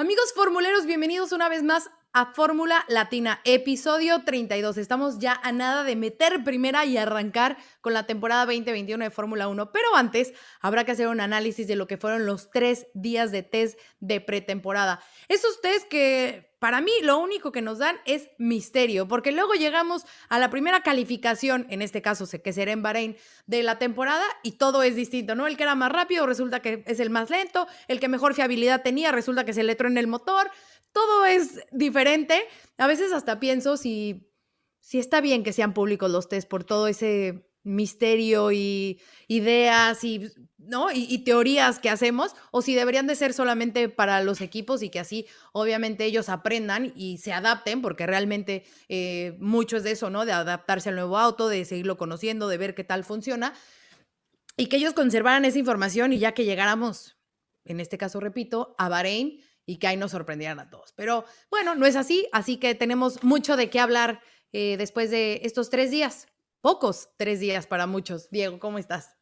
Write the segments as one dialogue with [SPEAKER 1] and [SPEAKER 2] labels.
[SPEAKER 1] Amigos formuleros, bienvenidos una vez más a Fórmula Latina, episodio 32. Estamos ya a nada de meter primera y arrancar con la temporada 2021 de Fórmula 1, pero antes habrá que hacer un análisis de lo que fueron los tres días de test de pretemporada. Esos test que para mí lo único que nos dan es misterio, porque luego llegamos a la primera calificación, en este caso sé que será en Bahrein, de la temporada y todo es distinto, ¿no? El que era más rápido resulta que es el más lento, el que mejor fiabilidad tenía resulta que se le en el motor, todo es diferente. A veces hasta pienso si, si está bien que sean públicos los test por todo ese misterio y ideas y, ¿no? y, teorías que hacemos, o si deberían de ser solamente para los equipos y que así obviamente ellos aprendan y se adapten, porque realmente eh, mucho es de eso, ¿no? De adaptarse al nuevo auto, de seguirlo conociendo, de ver qué tal funciona, y que ellos conservaran esa información y ya que llegáramos, en este caso repito, a Bahrein y que ahí nos sorprendieran a todos. Pero bueno, no es así, así que tenemos mucho de qué hablar eh, después de estos tres días pocos tres días para muchos. Diego, ¿cómo estás?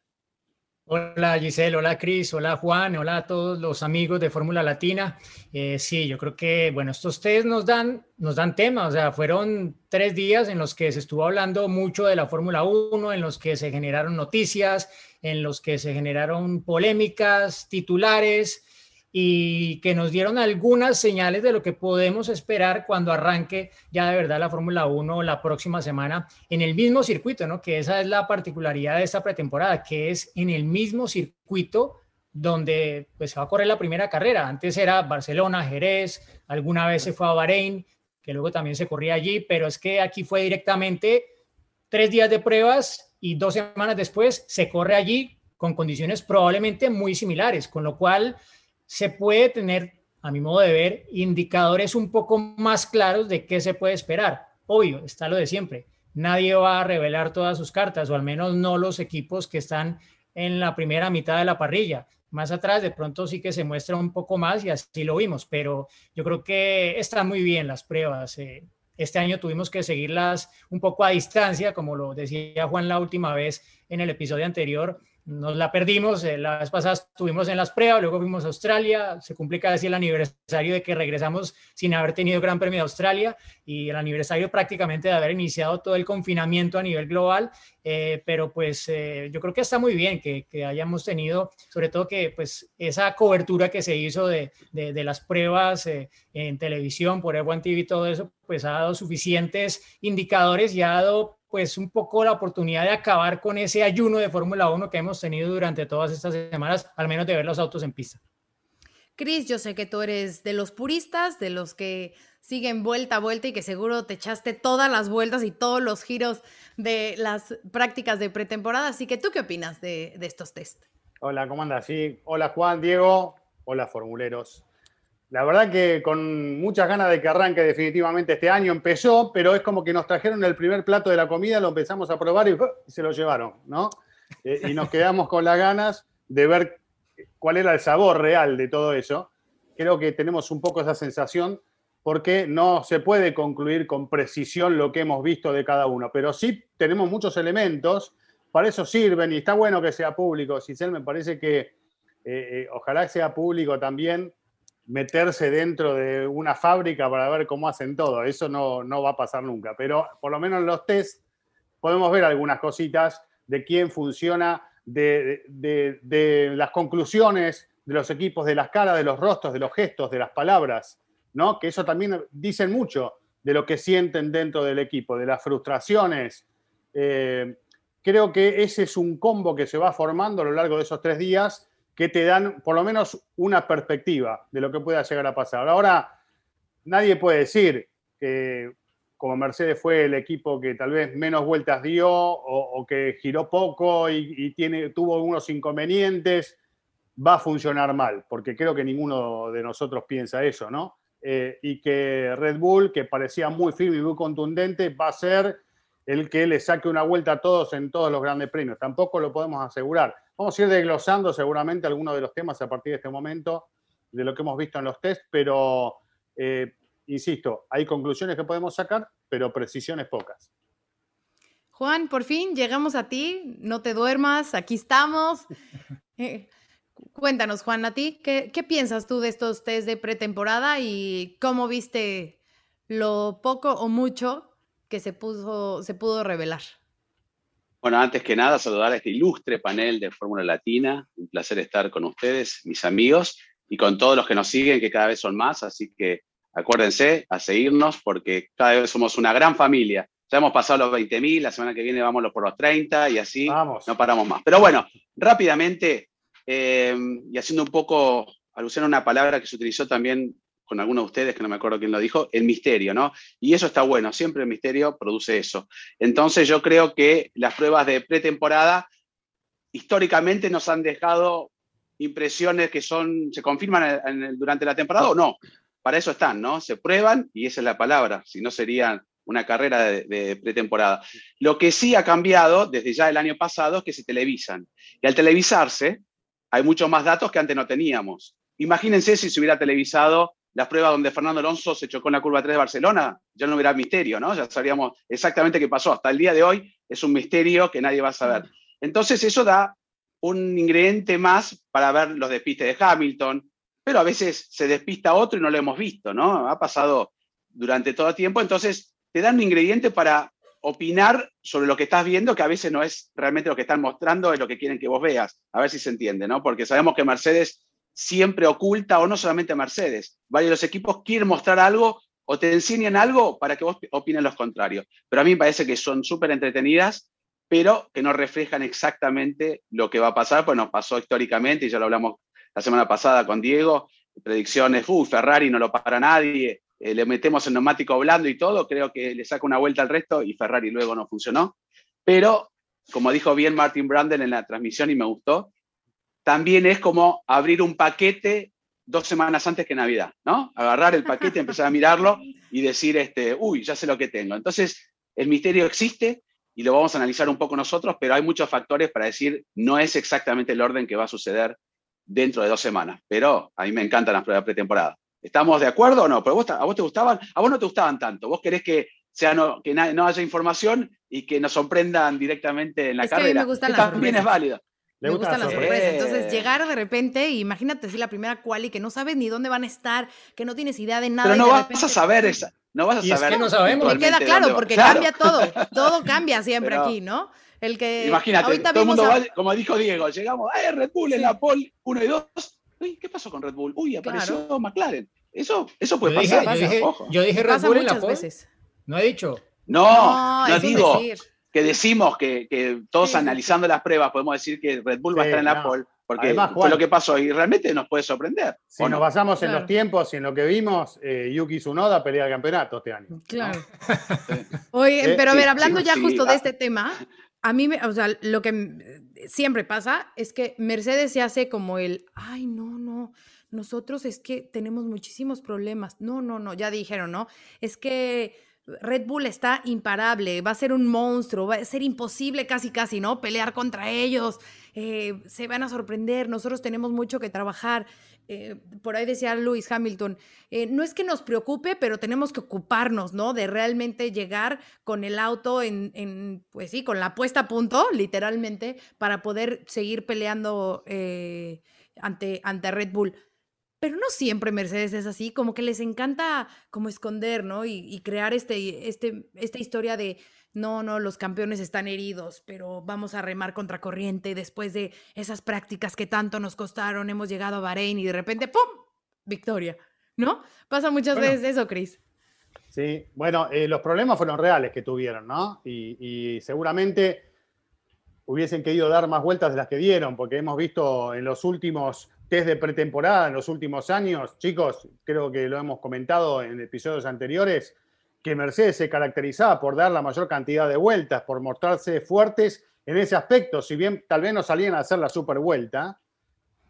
[SPEAKER 2] Hola Giselle, hola Cris, hola Juan, hola a todos los amigos de Fórmula Latina. Eh, sí, yo creo que, bueno, estos test nos dan, nos dan tema, o sea, fueron tres días en los que se estuvo hablando mucho de la Fórmula 1, en los que se generaron noticias, en los que se generaron polémicas, titulares, y que nos dieron algunas señales de lo que podemos esperar cuando arranque ya de verdad la Fórmula 1 la próxima semana en el mismo circuito, ¿no? Que esa es la particularidad de esta pretemporada, que es en el mismo circuito donde pues se va a correr la primera carrera. Antes era Barcelona, Jerez, alguna vez se fue a Bahrein, que luego también se corría allí, pero es que aquí fue directamente tres días de pruebas y dos semanas después se corre allí con condiciones probablemente muy similares, con lo cual se puede tener, a mi modo de ver, indicadores un poco más claros de qué se puede esperar. Obvio, está lo de siempre. Nadie va a revelar todas sus cartas, o al menos no los equipos que están en la primera mitad de la parrilla. Más atrás de pronto sí que se muestra un poco más y así lo vimos, pero yo creo que están muy bien las pruebas. Eh, este año tuvimos que seguirlas un poco a distancia, como lo decía Juan la última vez en el episodio anterior, nos la perdimos, eh, la vez pasada estuvimos en las pruebas, luego fuimos a Australia, se cumple casi el aniversario de que regresamos sin haber tenido Gran Premio de Australia y el aniversario prácticamente de haber iniciado todo el confinamiento a nivel global, eh, pero pues eh, yo creo que está muy bien que, hayamos tenido, sobre todo que pues esa cobertura que se hizo de, de, las pruebas en televisión, por F1 TV y todo eso, pues ha dado suficientes indicadores y ha dado pues un poco la oportunidad de acabar con ese ayuno de Fórmula 1 que hemos tenido durante todas estas semanas, al menos de ver los autos en pista.
[SPEAKER 1] Cris, yo sé que tú eres de los puristas, de los que siguen vuelta a vuelta y que seguro te echaste todas las vueltas y todos los giros de las prácticas de pretemporada. Así que, ¿tú qué opinas de, de estos test?
[SPEAKER 3] Hola, ¿cómo andas? Sí, hola Juan, Diego, hola formuleros. La verdad que con muchas ganas de que arranque definitivamente este año empezó, pero es como que nos trajeron el primer plato de la comida, lo empezamos a probar y, ¡uh! se lo llevaron, ¿no? Eh, y nos quedamos con las ganas de ver cuál era el sabor real de todo eso. Creo que tenemos un poco esa sensación porque no se puede concluir con precisión lo que hemos visto de cada uno, pero sí tenemos muchos elementos, para eso sirven y está bueno que sea público. Cisel, me parece que eh, eh, ojalá sea público también meterse dentro de una fábrica para ver cómo hacen todo. Eso no, no va a pasar nunca. Pero por lo menos en los test podemos ver algunas cositas de quién funciona, de, de, las conclusiones de los equipos, de las caras, de los rostros, de los gestos, de las palabras, ¿no? Que eso también dicen mucho de lo que sienten dentro del equipo, de las frustraciones. Eh, creo que ese es un combo que se va formando a lo largo de esos tres días que te dan por lo menos una perspectiva de lo que pueda llegar a pasar. Ahora, nadie puede decir que como Mercedes fue el equipo que tal vez menos vueltas dio o, que giró poco y, tiene, tuvo unos inconvenientes, va a funcionar mal, porque creo que ninguno de nosotros piensa eso, ¿no? eh, y que Red Bull, que parecía muy firme y muy contundente, va a ser el que le saque una vuelta a todos en todos los grandes premios. Tampoco lo podemos asegurar. Vamos a ir desglosando seguramente algunos de los temas a partir de este momento, de lo que hemos visto en los test, pero eh, insisto, hay conclusiones que podemos sacar, pero precisiones pocas.
[SPEAKER 1] Juan, por fin llegamos a ti, no te duermas, aquí estamos. Eh, cuéntanos, Juan, a ti, ¿qué, ¿qué, piensas tú de estos test de pretemporada y cómo viste lo poco o mucho que se, puso, se pudo revelar?
[SPEAKER 4] Bueno, antes que nada, saludar a este ilustre panel de Fórmula Latina. Un placer estar con ustedes, mis amigos, y con todos los que nos siguen, que cada vez son más. Así que acuérdense a seguirnos porque cada vez somos una gran familia. Ya hemos pasado los 20.000, la semana que viene vamos por los 30 y así no paramos más. Pero bueno, rápidamente, eh, y haciendo un poco alusión a una palabra que se utilizó también con algunos de ustedes, que no me acuerdo quién lo dijo, el misterio, ¿no? Y eso está bueno, siempre el misterio produce eso. Entonces yo creo que las pruebas de pretemporada históricamente nos han dejado impresiones que son, se confirman durante la temporada o no. Para eso están, ¿no? Se prueban y esa es la palabra, si no sería una carrera de, pretemporada. Lo que sí ha cambiado desde ya el año pasado es que se televisan. Y al televisarse, hay muchos más datos que antes no teníamos. Imagínense si se hubiera televisado las pruebas donde Fernando Alonso se chocó en la curva 3 de Barcelona, ya no hubiera misterio, ¿no? Ya sabríamos exactamente qué pasó. Hasta el día de hoy es un misterio que nadie va a saber. Entonces eso da un ingrediente más para ver los despistes de Hamilton, pero a veces se despista otro y no lo hemos visto, ¿no? Ha pasado durante todo el tiempo, entonces te dan un ingrediente para opinar sobre lo que estás viendo, que a veces no es realmente lo que están mostrando, es lo que quieren que vos veas. A ver si se entiende, ¿no? Porque sabemos que Mercedes siempre oculta, o no solamente Mercedes, varios los equipos quieren mostrar algo o te enseñan algo para que vos opines lo contrario. Pero a mí me parece que son súper entretenidas pero que no reflejan exactamente lo que va a pasar, pues nos pasó históricamente, y ya lo hablamos la semana pasada con Diego, predicciones, uy, Ferrari no lo para nadie, eh, le metemos el neumático blando y todo, creo que le saca una vuelta al resto y Ferrari luego no funcionó. Pero, como dijo bien Martin Brandon en la transmisión y me gustó, también es como abrir un paquete dos semanas antes que Navidad, ¿no? Agarrar el paquete, empezar a mirarlo y decir, este, uy, ya sé lo que tengo. Entonces, el misterio existe, y lo vamos a analizar un poco nosotros, pero hay muchos factores para decir no es exactamente el orden que va a suceder dentro de dos semanas. Pero a mí me encantan las pruebas pretemporada. ¿Estamos de acuerdo o no? ¿Pero vos, ¿A vos te gustaban? A vos no te gustaban tanto. Vos querés que, sea no, que no haya información y que nos sorprendan directamente en la carrera.
[SPEAKER 1] A mí me gustan las
[SPEAKER 4] también es válido.
[SPEAKER 1] Me gustan las sorpresas. Entonces, llegar de repente, imagínate si la primera quali que no sabes ni dónde van a estar, que no tienes idea de nada.
[SPEAKER 4] Pero no vas a saber esa. No vas a
[SPEAKER 2] y
[SPEAKER 4] saber.
[SPEAKER 2] Es que no sabemos.
[SPEAKER 1] Me queda claro, porque cambia todo. Todo cambia siempre aquí, ¿no? El que.
[SPEAKER 4] Imagínate, todo el mundo va, como dijo Diego, llegamos, ¡ay, Red Bull en la pole 1 y 2! Uy, ¿qué pasó con Red Bull? Uy, apareció McLaren. Eso, eso puede
[SPEAKER 2] yo
[SPEAKER 4] pasar.
[SPEAKER 2] Dije, yo, dije, yo dije, Red Bull en la pole. Veces. No he dicho.
[SPEAKER 4] No, no, no digo que decimos que, que todos sí, analizando sí. las pruebas podemos decir que Red Bull va a estar en la pole porque Además, Juan, fue lo que pasó y realmente nos puede sorprender.
[SPEAKER 3] Si nos basamos claro. en los tiempos y en lo que vimos, eh, Yuki Tsunoda pelea el campeonato este año.
[SPEAKER 1] Claro. ¿no? Oye, pero a ver, hablando ya justo de este tema, a mí, me, o sea, lo que siempre pasa es que Mercedes se hace como el, ay, no, no, nosotros es que tenemos muchísimos problemas. No, no, no, ya dijeron, ¿no? Es que Red Bull está imparable, va a ser un monstruo, va a ser imposible casi, casi, ¿no? Pelear contra ellos, eh, se van a sorprender, nosotros tenemos mucho que trabajar. Eh, por ahí decía Lewis Hamilton, eh, no es que nos preocupe, pero tenemos que ocuparnos, ¿no? De realmente llegar con el auto en, en pues sí, con la puesta a punto, literalmente, para poder seguir peleando ante, ante Red Bull. Pero no siempre Mercedes es así, como que les encanta como esconder, ¿no? Y, y crear este, este, esta historia de, no, no, los campeones están heridos, pero vamos a remar contra corriente después de esas prácticas que tanto nos costaron, hemos llegado a Bahrein y de repente, ¡pum! Victoria, ¿no? Pasa muchas bueno, veces eso, Chris.
[SPEAKER 3] Sí, bueno, eh, los problemas fueron reales que tuvieron, ¿no? Y, y seguramente hubiesen querido dar más vueltas de las que dieron, porque hemos visto en los últimos test de pretemporada en los últimos años, chicos, creo que lo hemos comentado en episodios anteriores, que Mercedes se caracterizaba por dar la mayor cantidad de vueltas, por mostrarse fuertes en ese aspecto, si bien tal vez no salían a hacer la super vuelta,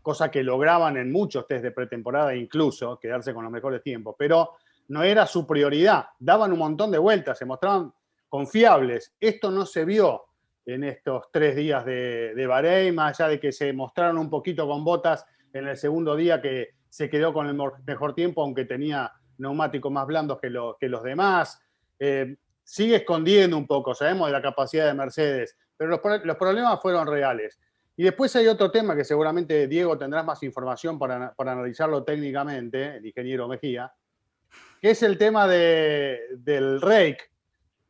[SPEAKER 3] cosa que lograban en muchos test de pretemporada incluso, quedarse con los mejores tiempos, pero no era su prioridad. Daban un montón de vueltas, se mostraban confiables. Esto no se vio en estos tres días de, de Bahrein, más allá de que se mostraron un poquito con botas en el segundo día que se quedó con el mejor tiempo, aunque tenía neumáticos más blandos que, los demás. Eh, sigue escondiendo un poco, sabemos de la capacidad de Mercedes, pero los, problemas fueron reales. Y después hay otro tema que seguramente Diego tendrás más información para, analizarlo técnicamente, el ingeniero Mejía, que es el tema de, del rake,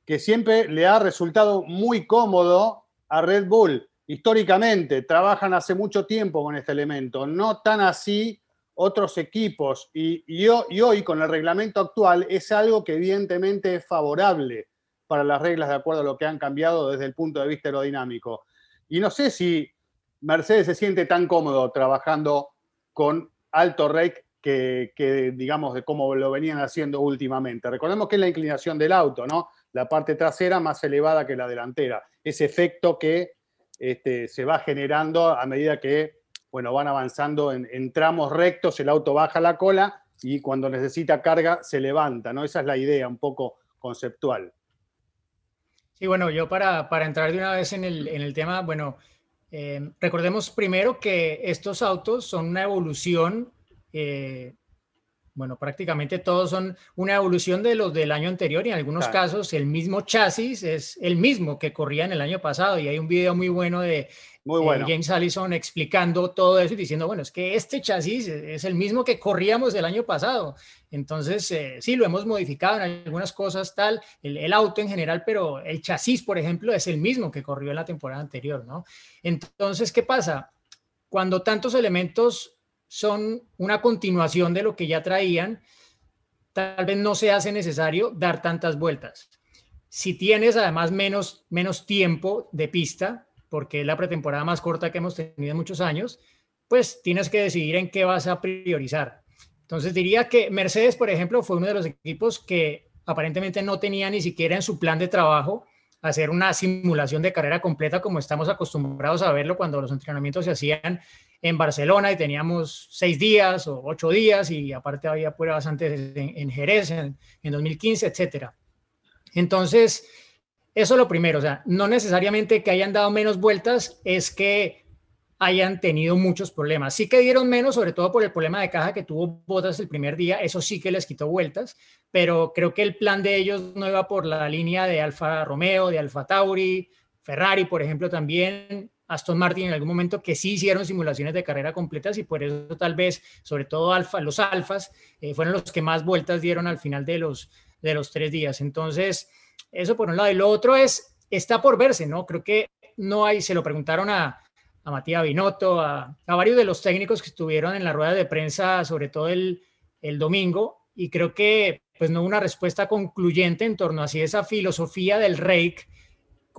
[SPEAKER 3] que siempre le ha resultado muy cómodo a Red Bull. Históricamente, trabajan hace mucho tiempo con este elemento, no tan así otros equipos. Y, y, hoy, con el reglamento actual, es algo que evidentemente es favorable para las reglas de acuerdo a lo que han cambiado desde el punto de vista aerodinámico. Y no sé si Mercedes se siente tan cómodo trabajando con alto rake que, digamos, de cómo lo venían haciendo últimamente. Recordemos que es la inclinación del auto, ¿no? La parte trasera más elevada que la delantera. Ese efecto que este, se va generando a medida que, bueno, van avanzando en, tramos rectos, el auto baja la cola y cuando necesita carga se levanta, ¿no? Esa es la idea un poco conceptual.
[SPEAKER 2] Sí, bueno, yo para, para entrar de una vez en el, en el tema, bueno, eh, recordemos primero que estos autos son una evolución eh, bueno, prácticamente todos son una evolución de los del año anterior y en algunos casos el mismo chasis es el mismo que corría en el año pasado y hay un video muy bueno de muy bueno. James Allison explicando todo eso y diciendo, bueno, es que este chasis es el mismo que corríamos el año pasado. Entonces, eh, sí, lo hemos modificado en algunas cosas, tal, el, el, auto en general, pero el chasis, por ejemplo, es el mismo que corrió en la temporada anterior, ¿no? Entonces, ¿qué pasa? Cuando tantos elementos son una continuación de lo que ya traían, tal vez no se hace necesario dar tantas vueltas. Si tienes además menos, menos tiempo de pista, porque es la pretemporada más corta que hemos tenido en muchos años, pues tienes que decidir en qué vas a priorizar. Entonces diría que Mercedes, por ejemplo, fue uno de los equipos que aparentemente no tenía ni siquiera en su plan de trabajo hacer una simulación de carrera completa como estamos acostumbrados a verlo cuando los entrenamientos se hacían en Barcelona y teníamos seis días o ocho días y aparte había pruebas antes en, Jerez en, 2015, etcétera. Entonces, eso es lo primero, o sea, no necesariamente que hayan dado menos vueltas, es que hayan tenido muchos problemas. Sí que dieron menos, sobre todo por el problema de caja que tuvo Botas el primer día, eso sí que les quitó vueltas, pero creo que el plan de ellos no iba por la línea de Alfa Romeo, de Alfa Tauri, Ferrari, por ejemplo, también, Aston Martin en algún momento que sí hicieron simulaciones de carrera completas y por eso tal vez, sobre todo los alfas, eh, fueron los que más vueltas dieron al final de los, de los tres días. Entonces, eso por un lado. Y lo otro es, está por verse, ¿no? Creo que no hay, se lo preguntaron a, a Matías Binotto, a, varios de los técnicos que estuvieron en la rueda de prensa, sobre todo el, el domingo, y creo que pues no una respuesta concluyente en torno a si esa filosofía del rake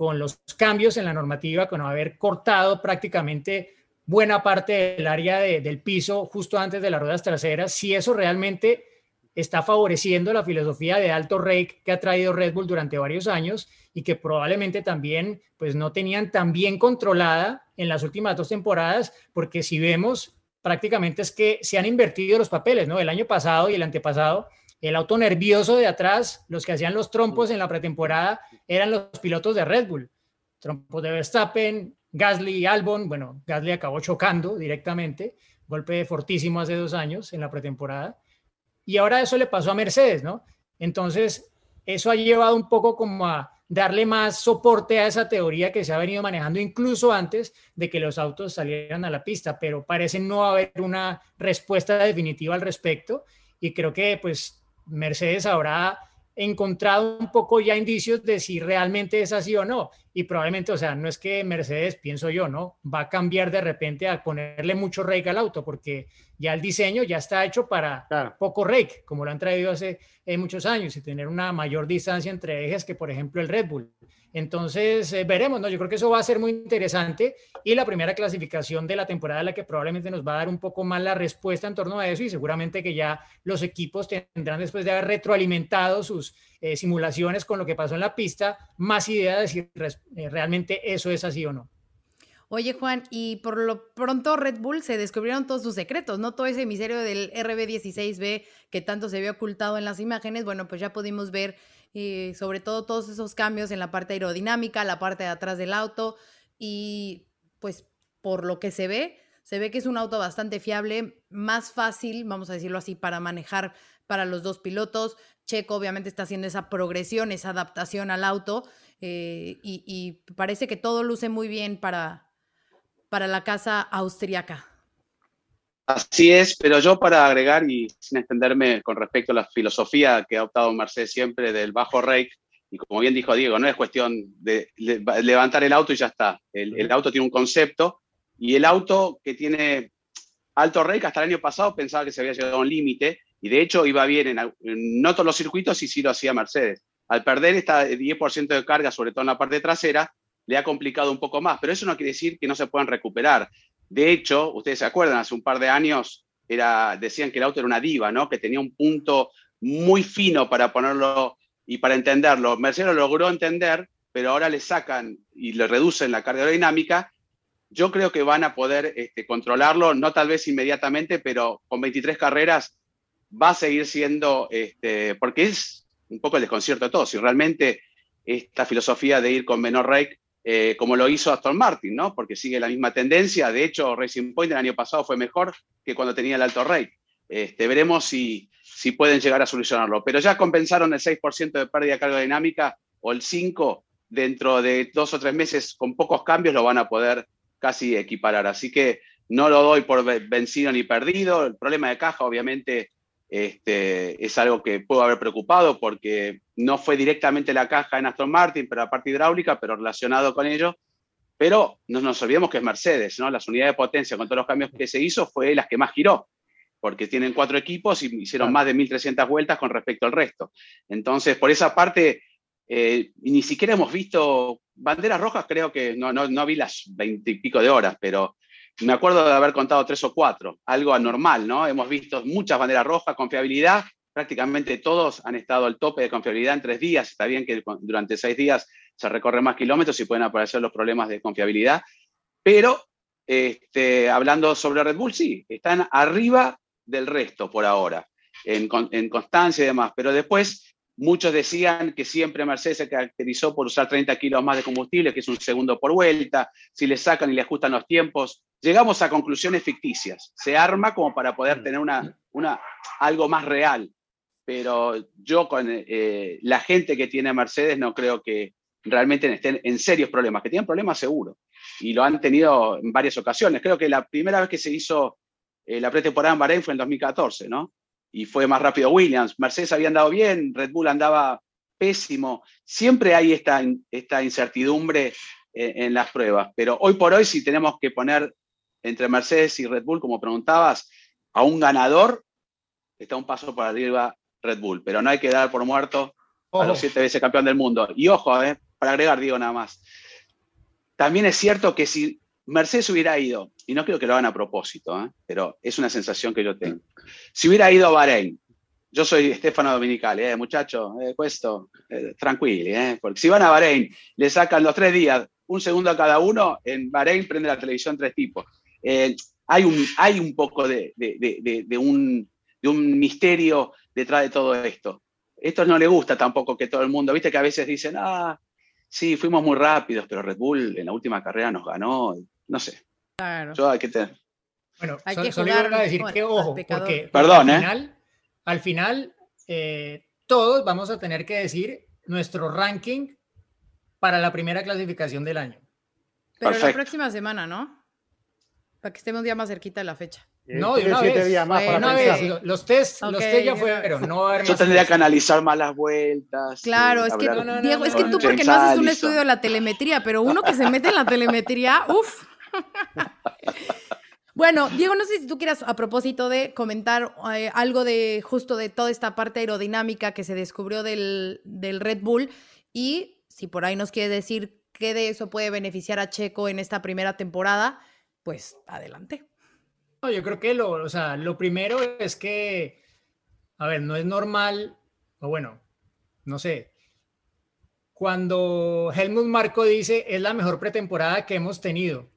[SPEAKER 2] con los cambios en la normativa, con haber cortado prácticamente buena parte del área del piso justo antes de las ruedas traseras, si eso realmente está favoreciendo la filosofía de alto rake que ha traído Red Bull durante varios años y que probablemente también pues no tenían tan bien controlada en las últimas dos temporadas, porque si vemos prácticamente es que se han invertido los papeles, ¿no? El año pasado y el antepasado el auto nervioso de atrás, los que hacían los trompos en la pretemporada eran los pilotos de Red Bull. Trompos de Verstappen, Gasly y Albon. Bueno, Gasly acabó chocando directamente, golpe fortísimo hace dos años en la pretemporada. Y ahora eso le pasó a Mercedes, ¿no? Entonces, eso ha llevado un poco como a darle más soporte a esa teoría que se ha venido manejando incluso antes de que los autos salieran a la pista, pero parece no haber una respuesta definitiva al respecto y creo que pues Mercedes habrá encontrado un poco ya indicios de si realmente es así o no. Y probablemente, o sea, no es que Mercedes, pienso yo, ¿no? Va a cambiar de repente a ponerle mucho rake al auto, porque ya el diseño ya está hecho para poco rake, como lo han traído hace eh, muchos años, y tener una mayor distancia entre ejes que, por ejemplo, el Red Bull. Entonces, eh, veremos, ¿no? Yo creo que eso va a ser muy interesante y la primera clasificación de la temporada la que probablemente nos va a dar un poco más la respuesta en torno a eso y seguramente que ya los equipos tendrán después de haber retroalimentado sus eh, simulaciones con lo que pasó en la pista, más idea de si eh, realmente eso es así o no.
[SPEAKER 1] Oye, Juan, y por lo pronto Red Bull se descubrieron todos sus secretos, ¿no? Todo ese misterio del RB16B que tanto se había ocultado en las imágenes, bueno, pues ya pudimos ver eh, sobre todo todos esos cambios en la parte aerodinámica, la parte de atrás del auto y pues por lo que se ve, se ve que es un auto bastante fiable, más fácil, vamos a decirlo así, para manejar para los dos pilotos. Checo obviamente está haciendo esa progresión, esa adaptación al auto eh, y, y parece que todo luce muy bien para, para la casa austriaca.
[SPEAKER 4] Así es, pero yo para agregar y sin extenderme con respecto a la filosofía que ha optado Mercedes siempre del bajo rake, y como bien dijo Diego, no es cuestión de levantar el auto y ya está. El, auto tiene un concepto y el auto que tiene alto rake hasta el año pasado pensaba que se había llegado a un límite y de hecho iba bien en, no todos los circuitos y sí lo hacía Mercedes. Al perder esta 10% de carga, sobre todo en la parte trasera, le ha complicado un poco más, pero eso no quiere decir que no se puedan recuperar. De hecho, ustedes se acuerdan, hace un par de años era, decían que el auto era una diva, ¿no? que tenía un punto muy fino para ponerlo y para entenderlo. Mercedes lo logró entender, pero ahora le sacan y le reducen la carga aerodinámica. Yo creo que van a poder este, controlarlo, no tal vez inmediatamente, pero con 23 carreras va a seguir siendo, este, porque es un poco el desconcierto de todos. Si realmente esta filosofía de ir con menor rake eh, como lo hizo Aston Martin, ¿no? Porque sigue la misma tendencia. De hecho, Racing Point el año pasado fue mejor que cuando tenía el alto rate. Este, veremos si, si pueden llegar a solucionarlo. Pero ya compensaron el 6% de pérdida de carga dinámica o el 5% dentro de dos o tres meses con pocos cambios lo van a poder casi equiparar. Así que no lo doy por vencido ni perdido. El problema de caja, obviamente, este, es algo que puedo haber preocupado porque no fue directamente la caja en Aston Martin, pero la parte hidráulica, pero relacionado con ello. Pero no nos olvidemos que es Mercedes, ¿no? Las unidades de potencia con todos los cambios que se hizo fue las que más giró, porque tienen cuatro equipos y hicieron más de 1.300 vueltas con respecto al resto. Entonces, por esa parte, eh, ni siquiera hemos visto banderas rojas, creo que no, no, no vi las veintipico de horas, pero me acuerdo de haber contado tres o cuatro, algo anormal, ¿no? Hemos visto muchas banderas rojas, confiabilidad, prácticamente todos han estado al tope de confiabilidad en tres días. Está bien que durante seis días se recorren más kilómetros y pueden aparecer los problemas de confiabilidad, pero este, hablando sobre Red Bull, sí, están arriba del resto por ahora, en, en constancia y demás, pero después Muchos decían que siempre Mercedes se caracterizó por usar 30 kilos más de combustible, que es un segundo por vuelta, si le sacan y le ajustan los tiempos. Llegamos a conclusiones ficticias. Se arma como para poder mm. tener una, una, algo más real. Pero yo con eh, la gente que tiene Mercedes no creo que realmente estén en serios problemas, que tienen problemas seguro. Y lo han tenido en varias ocasiones. Creo que la primera vez que se hizo eh, la pretemporada en Bahrein fue en 2014, ¿no? Y fue más rápido Williams. Mercedes había andado bien, Red Bull andaba pésimo. Siempre hay esta, esta incertidumbre en, las pruebas, pero hoy por hoy si tenemos que poner entre Mercedes y Red Bull, como preguntabas, a un ganador, está un paso por arriba Red Bull, pero no hay que dar por muerto a los siete veces campeón del mundo. Y ojo, eh, para agregar, digo nada más, también es cierto que si Mercedes hubiera ido, y no creo que lo hagan a propósito, ¿eh? pero es una sensación que yo tengo. Si hubiera ido a Bahrein, yo soy Stefano Dominicali, eh, muchacho, eh, esto, eh, eh, porque si van a Bahrein, le sacan los tres días, un segundo a cada uno, en Bahrein prende la televisión tres tipos. hay, un, hay un poco de, un, de un misterio detrás de todo esto. Esto no le gusta tampoco que todo el mundo, viste que a veces dicen, ah, sí, fuimos muy rápidos, pero Red Bull en la última carrera nos ganó, no sé.
[SPEAKER 1] Claro.
[SPEAKER 4] Yo hay que tener.
[SPEAKER 2] Bueno, hay que solo iba a decir que ojo, porque,
[SPEAKER 4] Perdón,
[SPEAKER 2] al
[SPEAKER 4] ¿eh?
[SPEAKER 2] final, al final eh, todos vamos a tener que decir nuestro ranking para la primera clasificación del año.
[SPEAKER 1] Pero la próxima semana, ¿no? Para que estemos ya más cerquita de la fecha.
[SPEAKER 2] No, de una vez. Días más una vez. Los test, los test ya fueron. No
[SPEAKER 4] Yo tendría que analizar más las vueltas.
[SPEAKER 1] Claro, es que, Diego, es que tú porque no haces un estudio de la telemetría, pero uno que se mete en la telemetría, uff. Bueno, Diego, no sé si tú quieras a propósito de comentar eh, algo de justo de toda esta parte aerodinámica que se descubrió del, del, Red Bull y si por ahí nos quiere decir qué de eso puede beneficiar a Checo en esta primera temporada, pues adelante.
[SPEAKER 2] No, yo creo que lo, o sea, lo primero es que, a ver, no es normal, o bueno, no sé, cuando Helmut Marco dice es la mejor pretemporada que hemos tenido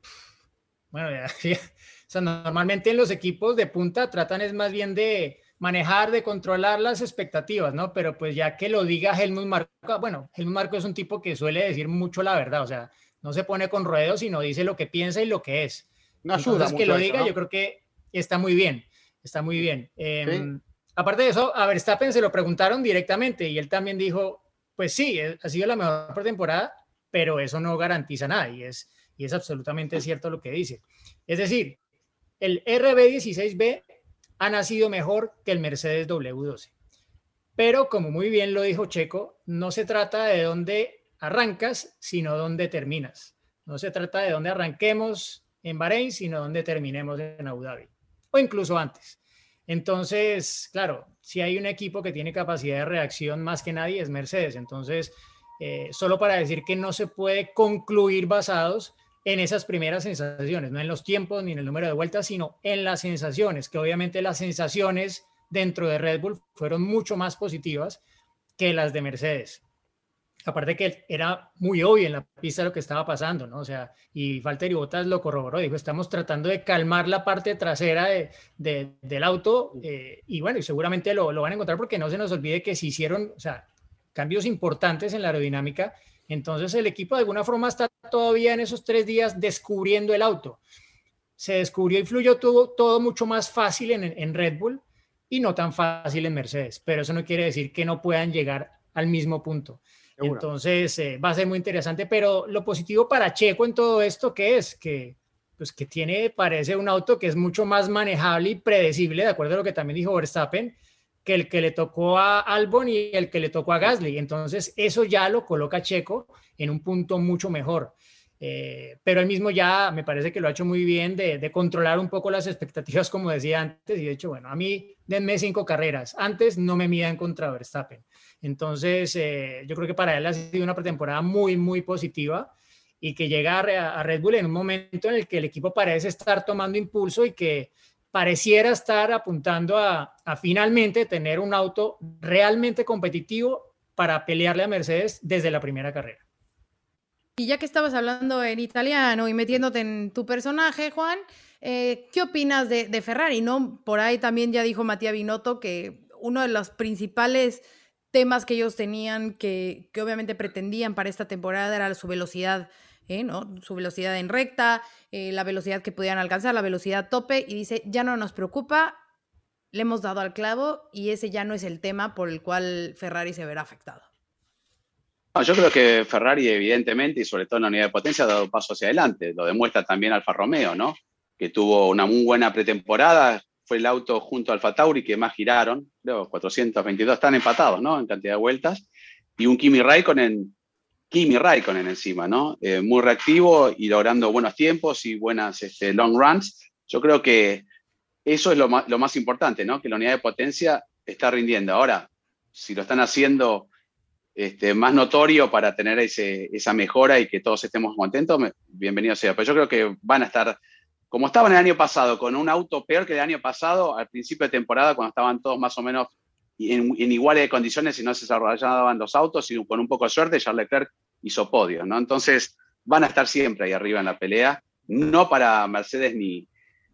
[SPEAKER 2] bueno, normalmente en los equipos de punta tratan es más bien de manejar, de controlar las expectativas, ¿no? Pero pues ya que lo diga Helmut Marco, bueno, Helmut Marco es un tipo que suele decir mucho la verdad, o sea, no se pone con ruedos, sino dice lo que piensa y lo que es.
[SPEAKER 3] No ayuda
[SPEAKER 2] que lo diga, yo creo que está muy bien, está muy bien. Em, aparte de eso, a Verstappen se lo preguntaron directamente y él también dijo, pues sí, eh, ha sido la mejor temporada, pero eso no garantiza nada y es, y es absolutamente cierto lo que dice. Es decir, el RB16B ha nacido mejor que el Mercedes W12. Pero como muy bien lo dijo Checo, no se trata de dónde arrancas, sino dónde terminas. No se trata de dónde arranquemos en Bahrein, sino dónde terminemos en Abu Dhabi. O incluso antes. Entonces, claro, si hay un equipo que tiene capacidad de reacción más que nadie es Mercedes. Entonces, eh, solo para decir que no se puede concluir basados en esas primeras sensaciones, no en los tiempos ni en el número de vueltas, sino en las sensaciones, que obviamente las sensaciones dentro de Red Bull fueron mucho más positivas que las de Mercedes. Aparte que era muy obvio en la pista lo que estaba pasando, ¿no? O sea, y Valtteri Bottas lo corroboró, dijo, estamos tratando de calmar la parte trasera del auto eh, y bueno, y seguramente lo, lo, van a encontrar porque no se nos olvide que se hicieron, o sea, cambios importantes en la aerodinámica entonces el equipo de alguna forma está todavía en esos tres días descubriendo el auto. Se descubrió y fluyó todo, todo mucho más fácil en, Red Bull y no tan fácil en Mercedes, pero eso no quiere decir que no puedan llegar al mismo punto. Entonces eh, va a ser muy interesante, pero lo positivo para Checo en todo esto, ¿qué es? Que, pues, que tiene, parece un auto que es mucho más manejable y predecible, de acuerdo a lo que también dijo Verstappen, que el que le tocó a Albon y el que le tocó a Gasly. Entonces, eso ya lo coloca Checo en un punto mucho mejor. Eh, pero él mismo ya me parece que lo ha hecho muy bien de, controlar un poco las expectativas, como decía antes. Y de hecho, bueno, a mí denme cinco carreras. Antes no me midan contra Verstappen. Entonces, eh, yo creo que para él ha sido una pretemporada muy, muy positiva y que llega a Red Bull en un momento en el que el equipo parece estar tomando impulso y que pareciera estar apuntando a, finalmente tener un auto realmente competitivo para pelearle a Mercedes desde la primera carrera.
[SPEAKER 1] Y ya que estabas hablando en italiano y metiéndote en tu personaje, Juan, eh, ¿qué opinas de, Ferrari? ¿no? Por ahí también ya dijo Matías Binotto que uno de los principales temas que ellos tenían, que, que obviamente pretendían para esta temporada, era su velocidad ¿eh? ¿no? su velocidad en recta, eh, la velocidad que podían alcanzar, la velocidad tope, y dice, ya no nos preocupa, le hemos dado al clavo y ese ya no es el tema por el cual Ferrari se verá afectado.
[SPEAKER 4] yo creo que Ferrari, evidentemente, y sobre todo en la unidad de potencia, ha dado un paso hacia adelante. Lo demuestra también Alfa Romeo, ¿no? Que tuvo una muy buena pretemporada. Fue el auto junto a Alfa Tauri que más giraron, creo, 422, están empatados, ¿no? En cantidad de vueltas. Y un Kimi Raikkonen Kimi Raikkonen encima, ¿no? Eh, muy reactivo y logrando buenos tiempos y buenas este, long runs. Yo creo que eso es lo más, importante, ¿no? Que la unidad de potencia está rindiendo. Ahora, si lo están haciendo este, más notorio para tener esa mejora y que todos estemos contentos, bienvenido sea. Pero yo creo que van a estar, como estaban el año pasado, con un auto peor que el año pasado, al principio de temporada, cuando estaban todos más o menos en, iguales condiciones y no se desarrollaban los autos, y con un poco de suerte, Charles Leclerc hizo podio, ¿no? Entonces van a estar siempre ahí arriba en la pelea, no para Mercedes ni,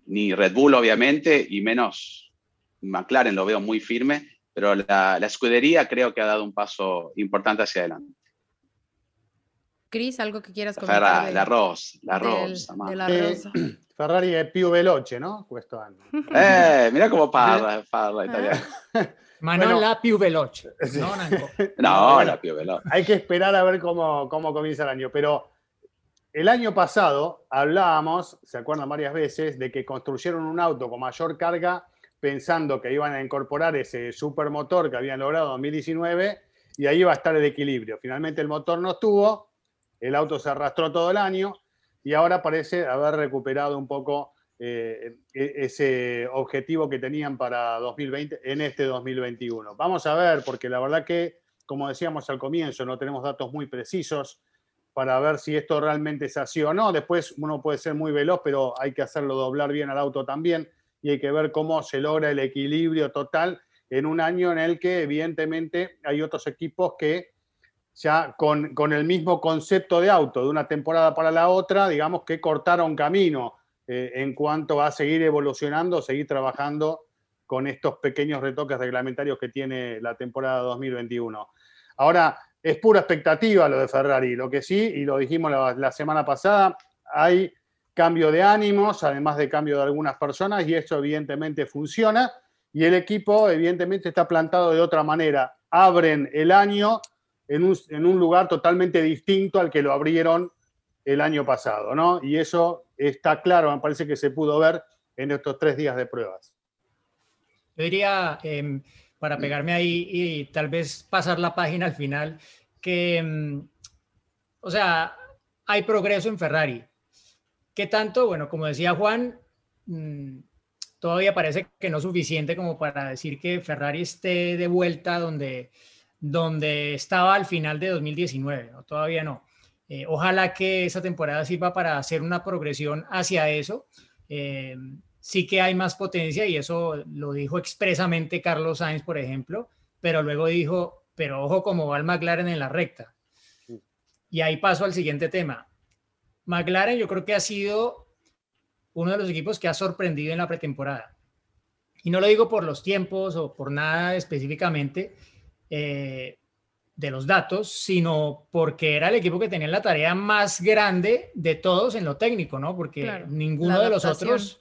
[SPEAKER 4] ni Red Bull, obviamente, y menos McLaren lo veo muy firme, pero la, escudería creo que ha dado un paso importante hacia adelante.
[SPEAKER 1] Cris, ¿algo que quieras comentar?
[SPEAKER 4] la arroz, la arroz.
[SPEAKER 3] Ferrari es più veloce, ¿no? Questo
[SPEAKER 4] Eh, mira cómo parla, parla italiano.
[SPEAKER 2] Ma la più veloce.
[SPEAKER 4] No, la più veloce.
[SPEAKER 3] Hay que esperar a ver cómo, cómo comienza el año. Pero el año pasado hablábamos, se acuerdan varias veces, de que construyeron un auto con mayor carga pensando que iban a incorporar ese supermotor que habían logrado en 2019 y ahí iba a estar el equilibrio. Finalmente el motor no estuvo, el auto se arrastró todo el año y ahora parece haber recuperado un poco eh, e-, ese objetivo que tenían para 2020 en este 2021. Vamos a ver, porque la verdad que, como decíamos al comienzo, no tenemos datos muy precisos para ver si esto realmente es así o no. Después uno puede ser muy veloz, pero hay que hacerlo doblar bien al auto también y hay que ver cómo se logra el equilibrio total en un año en el que evidentemente hay otros equipos que ya con, con el mismo concepto de auto de una temporada para la otra, digamos que cortaron camino eh, en cuanto a seguir evolucionando, seguir trabajando con estos pequeños retoques reglamentarios que tiene la temporada 2021. Ahora, es pura expectativa lo de Ferrari. Lo que sí, y lo dijimos la, semana pasada, hay cambio de ánimos, además de cambio de algunas personas, y eso evidentemente funciona. Y el equipo evidentemente está plantado de otra manera. Abren el año en un, en un lugar totalmente distinto al que lo abrieron el año pasado, ¿no? Y eso está claro, me parece que se pudo ver en estos tres días de pruebas.
[SPEAKER 2] Yo diría, em, para pegarme ahí y tal vez pasar la página al final, que, em, o sea, hay progreso en Ferrari. ¿Qué tanto? Bueno, como decía Juan, mm, todavía parece que no es suficiente como para decir que Ferrari esté de vuelta donde, donde estaba al final de 2019, ¿no? todavía no. Eh, ojalá que esa temporada sirva para hacer una progresión hacia eso. Eh, sí que hay más potencia y eso lo dijo expresamente Carlos Sainz, por ejemplo, pero luego dijo, pero ojo como va el McLaren en la recta. Y ahí paso al siguiente tema. McLaren yo creo que ha sido uno de los equipos que ha sorprendido en la pretemporada. Y no lo digo por los tiempos o por nada específicamente, eh, de los datos, sino porque era el equipo que tenía la tarea más grande de todos en lo técnico, ¿no? Porque ninguno de los otros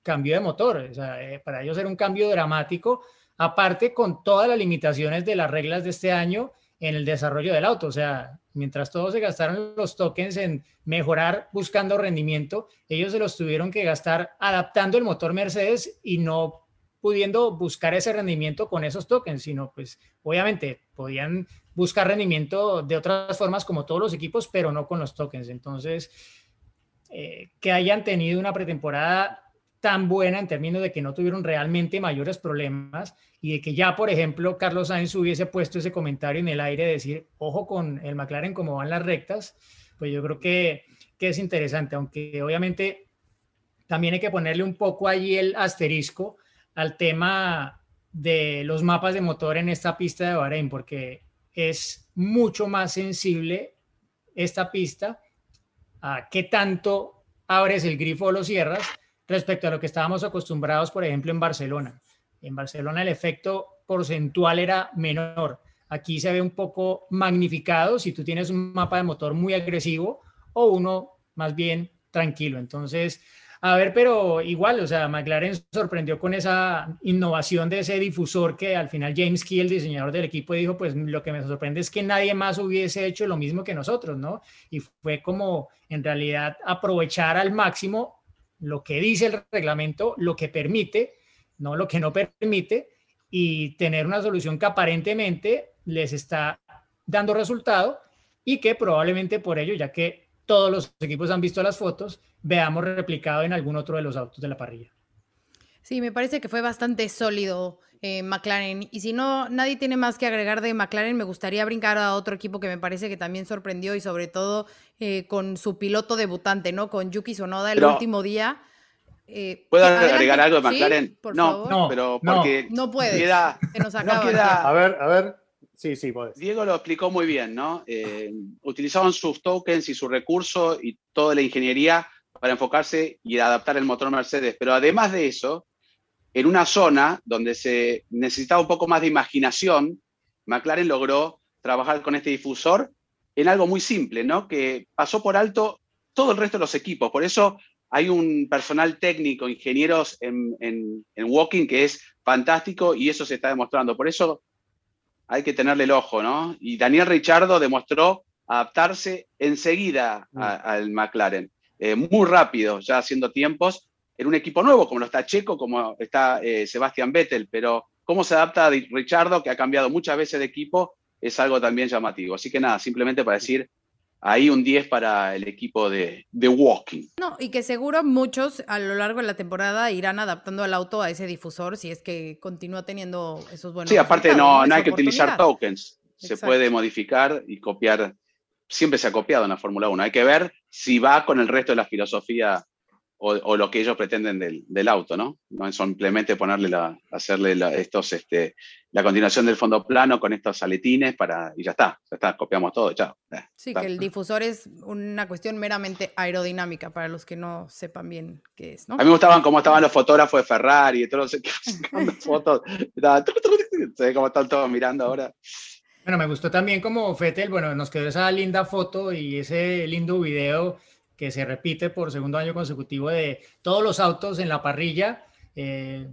[SPEAKER 2] cambió de motor. O sea, eh, para ellos era un cambio dramático, aparte con todas las limitaciones de las reglas de este año en el desarrollo del auto. O sea, mientras todos se gastaron los tokens en mejorar buscando rendimiento, ellos se los tuvieron que gastar adaptando el motor Mercedes y no pudiendo buscar ese rendimiento con esos tokens, sino pues obviamente podían buscar rendimiento de otras formas como todos los equipos, pero no con los tokens. Entonces, eh, que hayan tenido una pretemporada tan buena en términos de que no tuvieron realmente mayores problemas y de que ya, por ejemplo, Carlos Sainz hubiese puesto ese comentario en el aire de decir, ojo con el McLaren como van las rectas, pues yo creo que, que es interesante, aunque obviamente también hay que ponerle un poco allí el asterisco al tema de los mapas de motor en esta pista de Bahrein, porque es mucho más sensible esta pista a qué tanto abres el grifo o lo cierras respecto a lo que estábamos acostumbrados, por ejemplo, en Barcelona. En Barcelona el efecto porcentual era menor. Aquí se ve un poco magnificado si tú tienes un mapa de motor muy agresivo o uno más bien tranquilo. Entonces, a ver, pero igual, o sea, McLaren sorprendió con esa innovación de ese difusor que al final James Key, el diseñador del equipo, dijo, pues lo que me sorprende es que nadie más hubiese hecho lo mismo que nosotros, ¿no? Y fue como en realidad aprovechar al máximo lo que dice el reglamento, lo que permite, no lo que no permite, y tener una solución que aparentemente les está dando resultado y que probablemente por ello, ya que todos los equipos han visto las fotos, veamos replicado en algún otro de los autos de la parrilla.
[SPEAKER 1] Sí, me parece que fue bastante sólido eh, McLaren. Y si no, nadie tiene más que agregar de McLaren, me gustaría brincar a otro equipo que me parece que también sorprendió y sobre todo eh, con su piloto debutante, ¿no? Con Yuki Sonoda el último día.
[SPEAKER 4] Eh, ¿Puedo agregar algo de McLaren?
[SPEAKER 1] no,
[SPEAKER 4] no, pero porque
[SPEAKER 1] no, puede.
[SPEAKER 4] Queda,
[SPEAKER 1] se nos acaba.
[SPEAKER 3] a ver, a ver. Sí, sí, puedes.
[SPEAKER 4] Diego lo explicó muy bien, ¿no? utilizaban sus tokens y su recurso y toda la ingeniería para enfocarse y adaptar el motor Mercedes. Pero además de eso, en una zona donde se necesitaba un poco más de imaginación, McLaren logró trabajar con este difusor en algo muy simple, ¿no? Que pasó por alto todo el resto de los equipos. Por eso hay un personal técnico, ingenieros en, en, Walking que es fantástico y eso se está demostrando. Por eso hay que tenerle el ojo, ¿no? Y Daniel Richardo demostró adaptarse enseguida mm. al McLaren. Eh, muy rápido, ya haciendo tiempos, en un equipo nuevo, como lo está Checo, como está eh, Sebastián Vettel, pero cómo se adapta a Richardo, que ha cambiado muchas veces de equipo, es algo también llamativo. Así que nada, simplemente para decir, ahí un 10 para el equipo de, de, Walking.
[SPEAKER 1] No, y que seguro muchos a lo largo de la temporada irán adaptando al auto a ese difusor si es que continúa teniendo esos buenos.
[SPEAKER 4] Sí, aparte no, no hay que utilizar tokens, se puede modificar y copiar siempre se ha copiado en la Fórmula 1. Hay que ver si va con el resto de la filosofía o, lo que ellos pretenden del, auto, ¿no? No es simplemente ponerle la, hacerle la, estos, este, la continuación del fondo plano con estos aletines para, y ya está, ya está, copiamos todo, chao.
[SPEAKER 1] Sí, que el difusor es una cuestión meramente aerodinámica para los que no sepan bien qué es, ¿no?
[SPEAKER 4] A mí me gustaban cómo estaban los fotógrafos de Ferrari y todos los fotos, se ve cómo están todos mirando ahora.
[SPEAKER 2] Bueno, me gustó también como Fettel, bueno, nos quedó esa linda foto y ese lindo video que se repite por segundo año consecutivo de todos los autos en la parrilla, eh,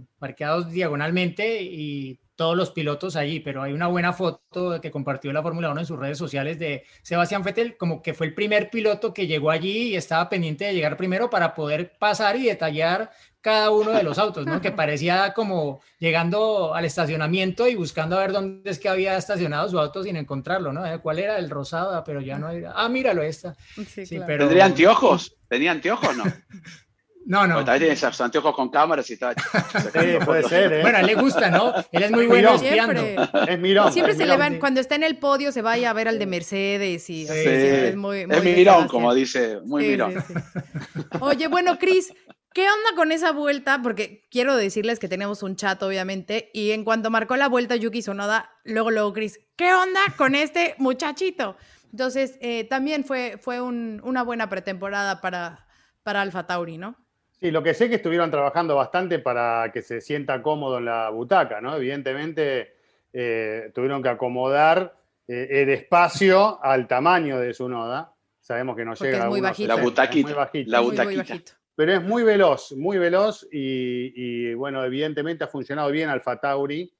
[SPEAKER 2] diagonalmente y todos los pilotos allí, pero hay una buena foto que compartió la Fórmula 1 en sus redes sociales de Sebastián Vettel, como que fue el primer piloto que llegó allí y estaba pendiente de llegar primero para poder pasar y detallar cada uno de los autos, ¿no? Que parecía como llegando al estacionamiento y buscando a ver dónde es que había estacionado su auto sin encontrarlo, ¿no? ¿Cuál era el rosado? Ah, pero ya no hay... Ah, míralo, esta.
[SPEAKER 4] Sí, pero... ¿Tendría anteojos? ¿Tenía anteojos no?
[SPEAKER 2] No, no.
[SPEAKER 4] Tal vez tiene anteojos con cámaras y está.
[SPEAKER 3] Sí, puede ser, ¿eh?
[SPEAKER 2] Bueno, a él le gusta, ¿no? Él es muy bueno espiando.
[SPEAKER 1] Es mirón. Siempre se le van, cuando está en el podio, se vaya a ver al de Mercedes y sí. es muy, muy
[SPEAKER 4] Es mirón, como dice, muy mirón.
[SPEAKER 1] Oye, bueno, Cris, ¿Qué onda con esa vuelta? Porque quiero decirles que tenemos un chat, obviamente, y en cuanto marcó la vuelta Yuki Sonoda, luego, luego Chris, ¿qué onda con este muchachito? Entonces, eh, también fue, fue una buena pretemporada para, para Alfa Tauri, ¿no?
[SPEAKER 3] Sí, lo que sé es que estuvieron trabajando bastante para que se sienta cómodo en la butaca, ¿no? Evidentemente, eh, tuvieron que acomodar eh, el espacio al tamaño de su noda. Sabemos que no llega
[SPEAKER 1] es muy
[SPEAKER 4] bajito. La butaquita. La butaquita
[SPEAKER 3] pero es muy veloz, muy veloz y, bueno, evidentemente ha funcionado bien Alfa Tauri,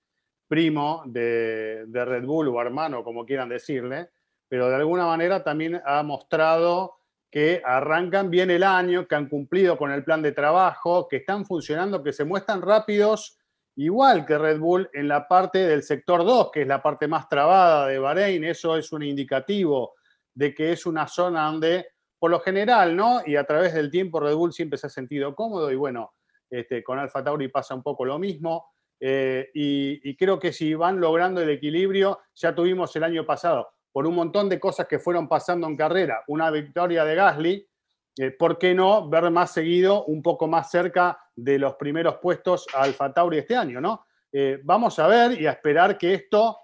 [SPEAKER 3] primo de, Red Bull o hermano, como quieran decirle, pero de alguna manera también ha mostrado que arrancan bien el año, que han cumplido con el plan de trabajo, que están funcionando, que se muestran rápidos, igual que Red Bull en la parte del sector 2, que es la parte más trabada de Bahrein. Eso es un indicativo de que es una zona donde por lo general, ¿no? Y a través del tiempo Red Bull siempre se ha sentido cómodo y bueno, este, con Alfa Tauri pasa un poco lo mismo. Eh, y, creo que si van logrando el equilibrio, ya tuvimos el año pasado, por un montón de cosas que fueron pasando en carrera, una victoria de Gasly, eh, ¿por qué no ver más seguido, un poco más cerca de los primeros puestos a Alfa Tauri este año, ¿no? Eh, vamos a ver y a esperar que esto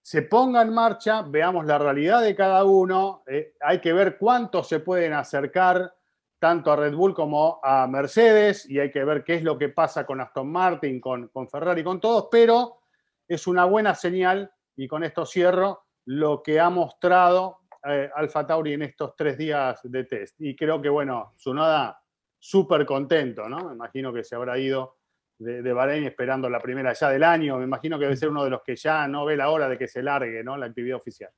[SPEAKER 3] se ponga en marcha, veamos la realidad de cada uno, eh, hay que ver cuántos se pueden acercar tanto a Red Bull como a Mercedes y hay que ver qué es lo que pasa con Aston Martin, con, con Ferrari, con todos, pero es una buena señal y con esto cierro lo que ha mostrado eh, Alfa Tauri en estos tres días de test. Y creo que, bueno, Sunoda súper contento, ¿no? Me imagino que se habrá ido de, Bahrein esperando la primera ya del año. Me imagino que debe ser uno de los que ya no ve la hora de que se largue ¿no? la actividad oficial.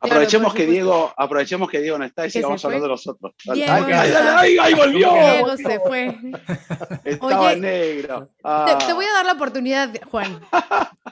[SPEAKER 4] Aprovechemos que Diego, aprovechemos que Diego no está y sigamos hablando de los otros.
[SPEAKER 1] ¡Ay, ay,
[SPEAKER 4] ay, volvió!
[SPEAKER 1] Diego se fue.
[SPEAKER 4] Estaba negro.
[SPEAKER 1] Te, te, voy a dar la oportunidad, Juan.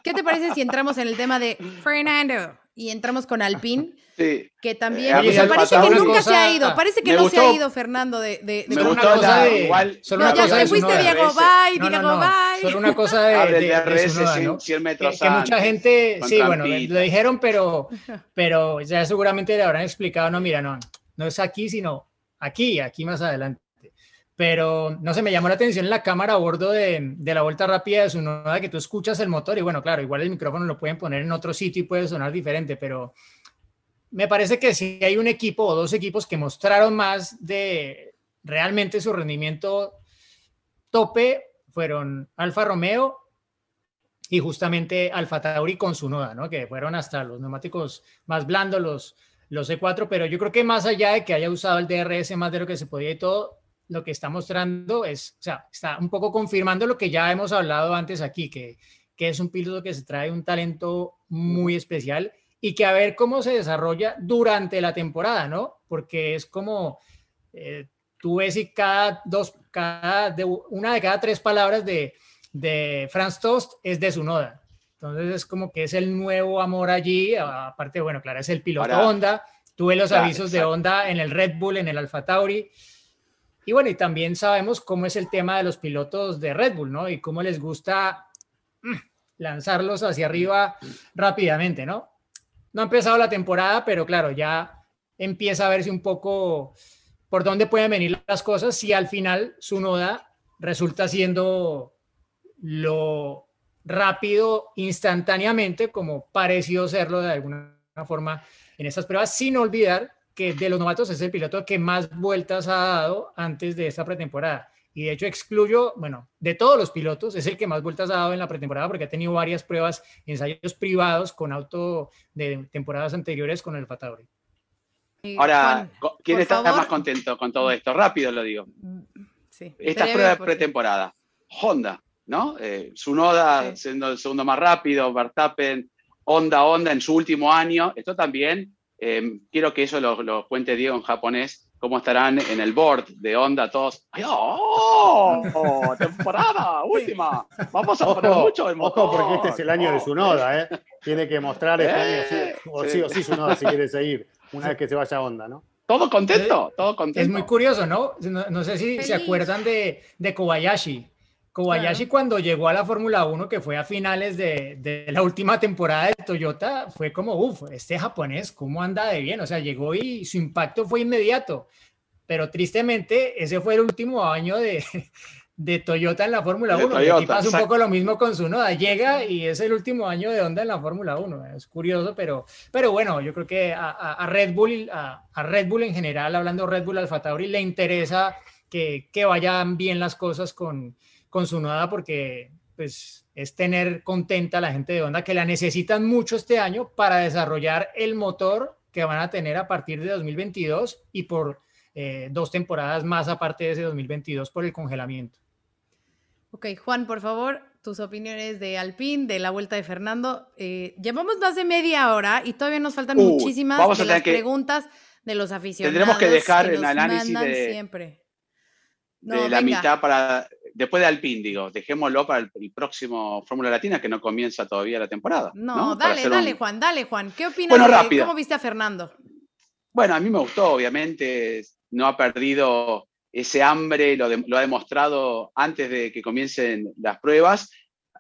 [SPEAKER 1] ¿Qué te parece si entramos en el tema de Fernando y entramos con Alpine?
[SPEAKER 4] Sí.
[SPEAKER 1] Que también. Eh, parece que nunca se ha ido. Parece que no se ha ido Fernando de. de,
[SPEAKER 4] de me gustó una cosa de. Igual,
[SPEAKER 1] solo una cosa te fuiste, Diego, bye,
[SPEAKER 2] no,
[SPEAKER 1] Diego, bye.
[SPEAKER 2] Solo una cosa de.
[SPEAKER 4] de, de, RS 100, 100 metros
[SPEAKER 2] que, que mucha gente. Sí, bueno, lo dijeron, pero, pero ya seguramente le habrán explicado. No, mira, no, no es aquí, sino aquí, aquí más adelante. Pero no se me llamó la atención la cámara a bordo de, de la vuelta rápida de su noda que tú escuchas el motor y bueno, claro, igual el micrófono lo pueden poner en otro sitio y puede sonar diferente, pero me parece que si hay un equipo o dos equipos que mostraron más de realmente su rendimiento tope, fueron Alfa Romeo y justamente Alfa Tauri con su noda, ¿no? que fueron hasta los neumáticos más blandos, los, los E4, pero yo creo que más allá de que haya usado el DRS más de lo que se podía y todo, lo que está mostrando es, o sea, está un poco confirmando lo que ya hemos hablado antes aquí, que, que es un piloto que se trae un talento muy especial y que a ver cómo se desarrolla durante la temporada, ¿no? Porque es como, eh, tú ves y cada dos, cada, de, una de cada tres palabras de, de Franz Tost es de su noda. Entonces es como que es el nuevo amor allí, aparte, bueno, claro, es el piloto Honda, tuve los avisos de Honda en el Red Bull, en el Alfa Tauri, y bueno, y también sabemos cómo es el tema de los pilotos de Red Bull, ¿no? Y cómo les gusta mm, lanzarlos hacia arriba rápidamente, ¿no? no ha empezado la temporada, pero claro, ya empieza a verse un poco, por dónde pueden venir las cosas si al final su noda resulta siendo lo rápido instantáneamente como pareció serlo de alguna forma en estas pruebas, sin olvidar que de los novatos es el piloto que más vueltas ha dado antes de esta pretemporada. Y de hecho excluyo, bueno, de todos los pilotos, es el que más vueltas ha dado en la pretemporada porque ha tenido varias pruebas, ensayos privados con auto de temporadas anteriores con el Fatauri.
[SPEAKER 4] Ahora, ¿quién está más contento con todo esto? Rápido lo digo. Mm, sí, Esta prueba de pretemporada. Honda, ¿no? Eh, Sunoda siendo el segundo más rápido, Verstappen, Honda, Honda en su último año. Esto también, eh, quiero que eso lo, cuente Diego en japonés, cómo estarán en el board de Honda todos. ¡Oh! ¡Temporada! ¡Última! Vamos a poner mucho el
[SPEAKER 3] motor. Ojo, porque este es el año de Sunoda, ¿eh? Tiene que mostrar este año, sí, o sí, o sí Sunoda si quiere seguir, una vez que se vaya a Honda, ¿no?
[SPEAKER 4] Todo contento, todo contento.
[SPEAKER 2] Es muy curioso, ¿no? No, sé si se acuerdan de, de Kobayashi Kobayashi cuando llegó a la Fórmula 1, que fue a finales de, la última temporada de Toyota, fue como, uff, este japonés, ¿cómo anda de bien? O sea, llegó y su impacto fue inmediato. Pero tristemente, ese fue el último año de, Toyota en la Fórmula 1. y pasa un poco lo mismo con su noda. Llega y es el último año de Honda en la Fórmula 1. Es curioso, pero, pero bueno, yo creo que a, Red Bull, a, Red Bull en general, hablando Red Bull Alfa Tauri, le interesa que, que vayan bien las cosas con con su noda porque pues es tener contenta a la gente de Honda que la necesitan mucho este año para desarrollar el motor que van a tener a partir de 2022 y por eh, dos temporadas más aparte de ese 2022 por el congelamiento.
[SPEAKER 1] Ok, Juan, por favor, tus opiniones de Alpine, de la vuelta de Fernando. Eh, llevamos más de media hora y todavía nos faltan muchísimas de las preguntas de los aficionados.
[SPEAKER 4] Tendremos que dejar el análisis de, siempre. de la mitad para después de Alpine, digo, dejémoslo para el, próximo Fórmula Latina que no comienza todavía la temporada.
[SPEAKER 1] No, dale, dale, Juan, dale, Juan. ¿Qué opinas de cómo viste a Fernando?
[SPEAKER 4] Bueno, a mí me gustó, obviamente, no ha perdido ese hambre, lo, lo ha demostrado antes de que comiencen las pruebas.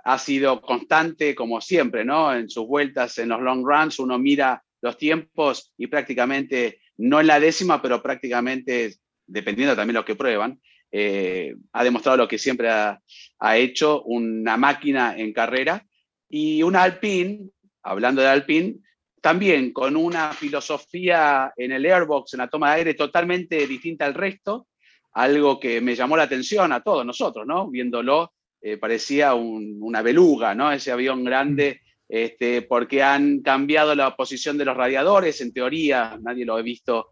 [SPEAKER 4] Ha sido constante, como siempre, ¿no? En sus vueltas, en los long runs, uno mira los tiempos y prácticamente, no en la décima, pero prácticamente, dependiendo también de lo que prueban, eh, ha demostrado lo que siempre ha, hecho, una máquina en carrera y un Alpine, hablando de Alpine, también con una filosofía en el airbox, en la toma de aire totalmente distinta al resto, algo que me llamó la atención a todos nosotros, ¿no? Viéndolo, eh, parecía una beluga, ¿no? Ese avión grande, este, porque han cambiado la posición de los radiadores, en teoría, nadie lo ha visto,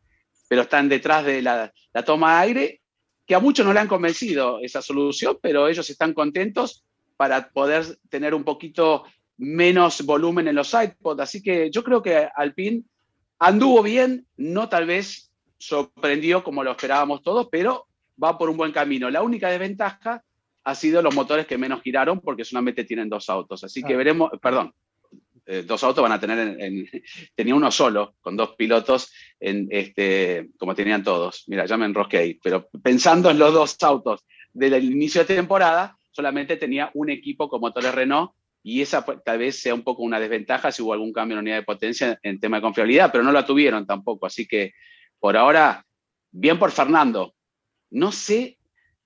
[SPEAKER 4] pero están detrás de la, la toma de aire que a muchos no le han convencido esa solución, pero ellos están contentos para poder tener un poquito menos volumen en los sidepods. Así que yo creo que Alpine anduvo bien, no tal vez sorprendió como lo esperábamos todos, pero va por un buen camino. La única desventaja ha sido los motores que menos giraron porque solamente tienen dos autos. Así que veremos, perdón, eh, dos autos van a tener, en, tenía uno solo, con dos pilotos, en, este, como tenían todos. Mira, ya me enrosqué pero pensando en los dos autos del inicio de temporada, solamente tenía un equipo con motores Renault y esa tal vez sea un poco una desventaja si hubo algún cambio en unidad de potencia en tema de confiabilidad, pero no la tuvieron tampoco. Así que por ahora, bien por Fernando. No sé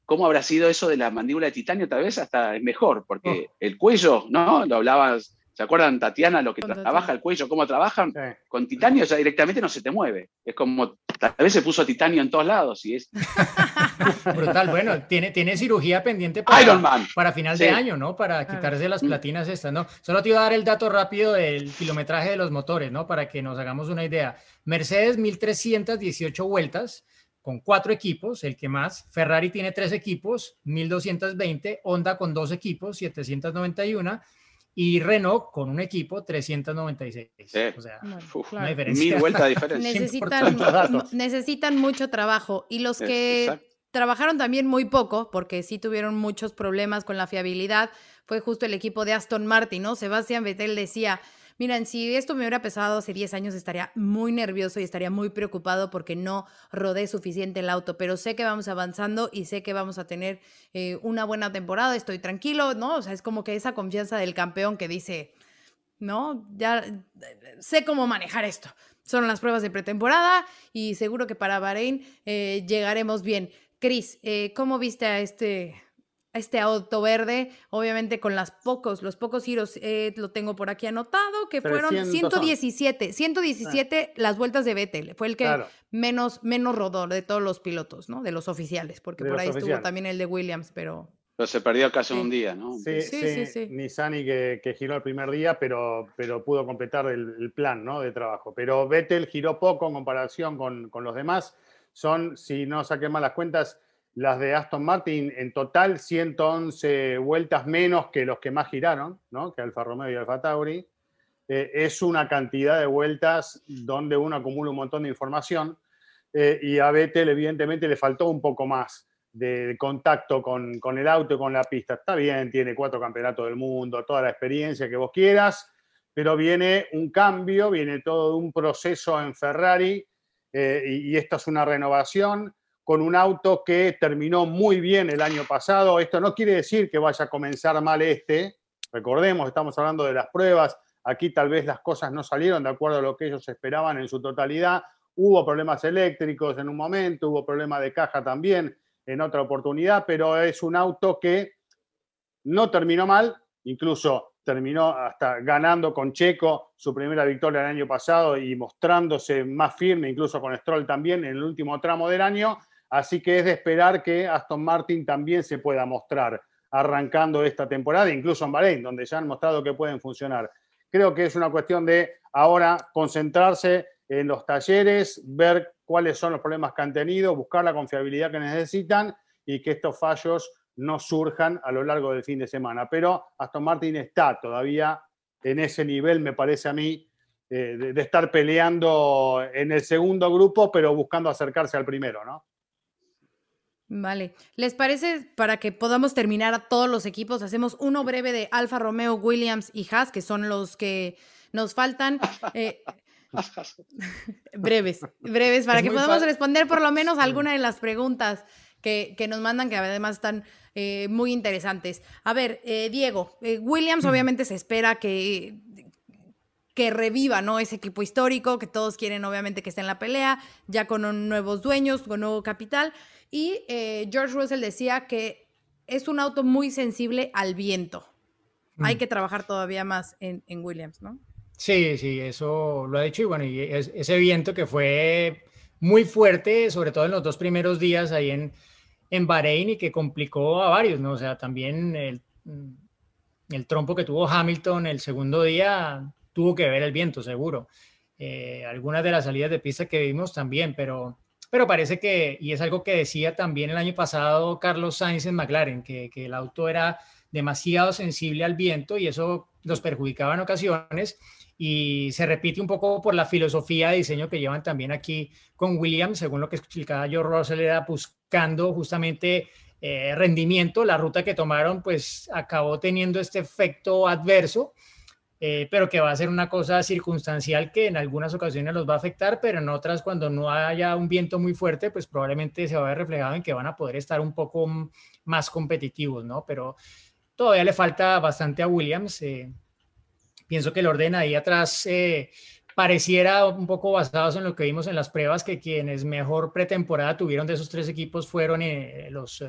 [SPEAKER 4] cómo habrá sido eso de la mandíbula de titanio, tal vez hasta es mejor, porque oh. el cuello, ¿no? Lo hablabas ¿Se acuerdan, Tatiana, lo que trabaja el cuello, cómo trabajan? Con titanio ya directamente no se te mueve. Es como, tal vez se puso titanio en todos lados y es...
[SPEAKER 2] Brutal, bueno, tiene, tiene cirugía pendiente para, para final de año, ¿no? Para quitarse las platinas estas, ¿no? Solo te iba a dar el dato rápido del kilometraje de los motores, ¿no? Para que nos hagamos una idea. Mercedes, 1318 vueltas con cuatro equipos, el que más. Ferrari tiene tres equipos, 1220. Honda con dos equipos, 791 y Renault con un equipo 396. O sea,
[SPEAKER 4] una diferencia. Mil vueltas de diferencia.
[SPEAKER 1] Necesitan, necesitan mucho trabajo y los que trabajaron también muy poco, porque sí tuvieron muchos problemas con la fiabilidad, fue justo el equipo de Aston Martin, ¿no? Sebastián Vettel decía, Miren, si esto me hubiera pesado hace 10 años estaría muy nervioso y estaría muy preocupado porque no rodé suficiente el auto, pero sé que vamos avanzando y sé que vamos a tener eh, una buena temporada, estoy tranquilo, ¿no? O sea, es como que esa confianza del campeón que dice, ¿no? Ya sé cómo manejar esto. Son las pruebas de pretemporada y seguro que para Bahrein eh, llegaremos bien. Cris, eh, ¿cómo viste a este, este auto verde? Obviamente con las pocos, los pocos giros, eh, lo tengo por aquí anotado, que fueron 117, 117 las vueltas de Vettel. Fue el que menos, menos rodó de todos los pilotos, ¿no? De los oficiales, porque por ahí estuvo también el de Williams, pero
[SPEAKER 4] pero se perdió casi un día, ¿no?
[SPEAKER 3] Sí, sí, sí. Nisani que, que, giró el primer día, pero, pero pudo completar el, plan ¿no? de trabajo. Pero Vettel giró poco en comparación con, con, los demás. Son, si no saqué mal las cuentas, las de Aston Martin en total 111 vueltas menos que los que más giraron, ¿no? que Alfa Romeo y Alfa Tauri. Eh, es una cantidad de vueltas donde uno acumula un montón de información eh, y a Vettel evidentemente le faltó un poco más de contacto con, con, el auto y con la pista. Está bien, tiene cuatro campeonatos del mundo, toda la experiencia que vos quieras, pero viene un cambio, viene todo un proceso en Ferrari eh, y, y esta es una renovación con un auto que terminó muy bien el año pasado. Esto no quiere decir que vaya a comenzar mal este. Recordemos, estamos hablando de las pruebas. Aquí tal vez las cosas no salieron de acuerdo a lo que ellos esperaban en su totalidad. Hubo problemas eléctricos en un momento, hubo problemas de caja también en otra oportunidad, pero es un auto que no terminó mal, incluso terminó hasta ganando con Checo su primera victoria el año pasado y mostrándose más firme, incluso con Stroll también en el último tramo del año. Así que es de esperar que Aston Martin también se pueda mostrar arrancando esta temporada, incluso en Bahrein, donde ya han mostrado que pueden funcionar. Creo que es una cuestión de ahora concentrarse en los talleres, ver cuáles son los problemas que han tenido, buscar la confiabilidad que necesitan y que estos fallos no surjan a lo largo del fin de semana. Pero Aston Martin está todavía en ese nivel, me parece a mí, eh, de, estar peleando en el segundo grupo, pero buscando acercarse al primero, ¿no?
[SPEAKER 1] Vale. ¿Les parece para que podamos terminar a todos los equipos? Hacemos uno breve de Alfa Romeo, Williams y Haas, que son los que nos faltan. Eh, breves, breves, para que podamos responder por lo menos alguna de las preguntas que, que nos mandan, que además están eh, muy interesantes. A ver, eh, Diego, eh, Williams obviamente se espera que, que reviva, ¿no? Ese equipo histórico, que todos quieren obviamente que esté en la pelea, ya con nuevos dueños, con nuevo capital. Y George Russell decía que es un auto muy sensible al viento. Hay mm. que trabajar todavía más en, en Williams, ¿no?
[SPEAKER 2] Sí, sí, eso lo ha dicho y bueno, y ese viento que fue muy fuerte, sobre todo en los dos primeros días ahí en, en Bahrein y que complicó a varios, ¿no? O sea, también el, el trompo que tuvo Hamilton el segundo día tuvo que ver el viento, seguro. Eh, algunas de las salidas de pista que vimos también, pero, pero parece que, y es algo que decía también el año pasado Carlos Sainz en McLaren, que, que el auto era demasiado sensible al viento y eso los perjudicaba en ocasiones. Y se repite un poco por la filosofía de diseño que llevan también aquí con Williams, según lo que explicaba yo, Russell era buscando justamente eh, rendimiento, la ruta que tomaron pues acabó teniendo este efecto adverso, eh, pero que va a ser una cosa circunstancial que en algunas ocasiones los va a afectar, pero en otras cuando no haya un viento muy fuerte, pues probablemente se va a ver reflejado en que van a poder estar un poco más competitivos, ¿no? Pero todavía le falta bastante a Williams. Eh, pienso que el orden ahí atrás eh, pareciera un poco basados en lo que vimos en las pruebas, que quienes mejor pretemporada tuvieron de esos tres equipos fueron los,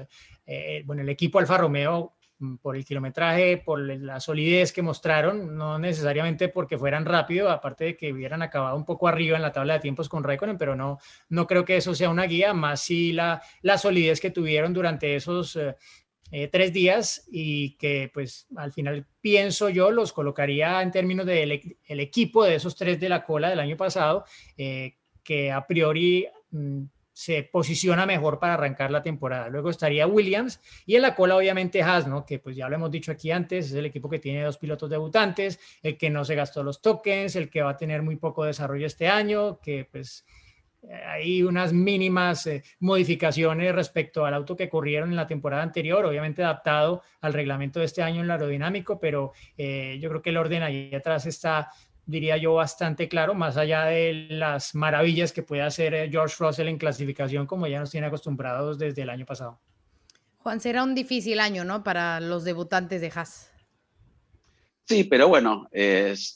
[SPEAKER 2] bueno, el equipo Alfa Romeo por el kilometraje, por la solidez que mostraron, no necesariamente porque fueran rápido, aparte de que hubieran acabado un poco arriba en la tabla de tiempos con Raikkonen, pero no, no creo que eso sea una guía, más si la, la solidez que tuvieron durante esos eh, tres días y que pues al final pienso yo los colocaría en términos del el equipo de esos tres de la cola del año pasado, eh, que a priori mm, se posiciona mejor para arrancar la temporada. Luego estaría Williams y en la cola obviamente Haas, ¿no? que pues ya lo hemos dicho aquí antes, es el equipo que tiene dos pilotos debutantes, el que no se gastó los tokens, el que va a tener muy poco desarrollo este año, que pues hay unas mínimas eh, modificaciones respecto al auto que corrieron en la temporada anterior, obviamente adaptado al reglamento de este año en el aerodinámico, pero eh, yo creo que el orden ahí atrás está, diría yo, bastante claro, más allá de las maravillas que puede hacer eh, George Russell en clasificación, como ya nos tiene acostumbrados desde el año pasado.
[SPEAKER 1] Juan, será un difícil año, ¿no? Para los debutantes de Haas.
[SPEAKER 4] Sí, pero bueno,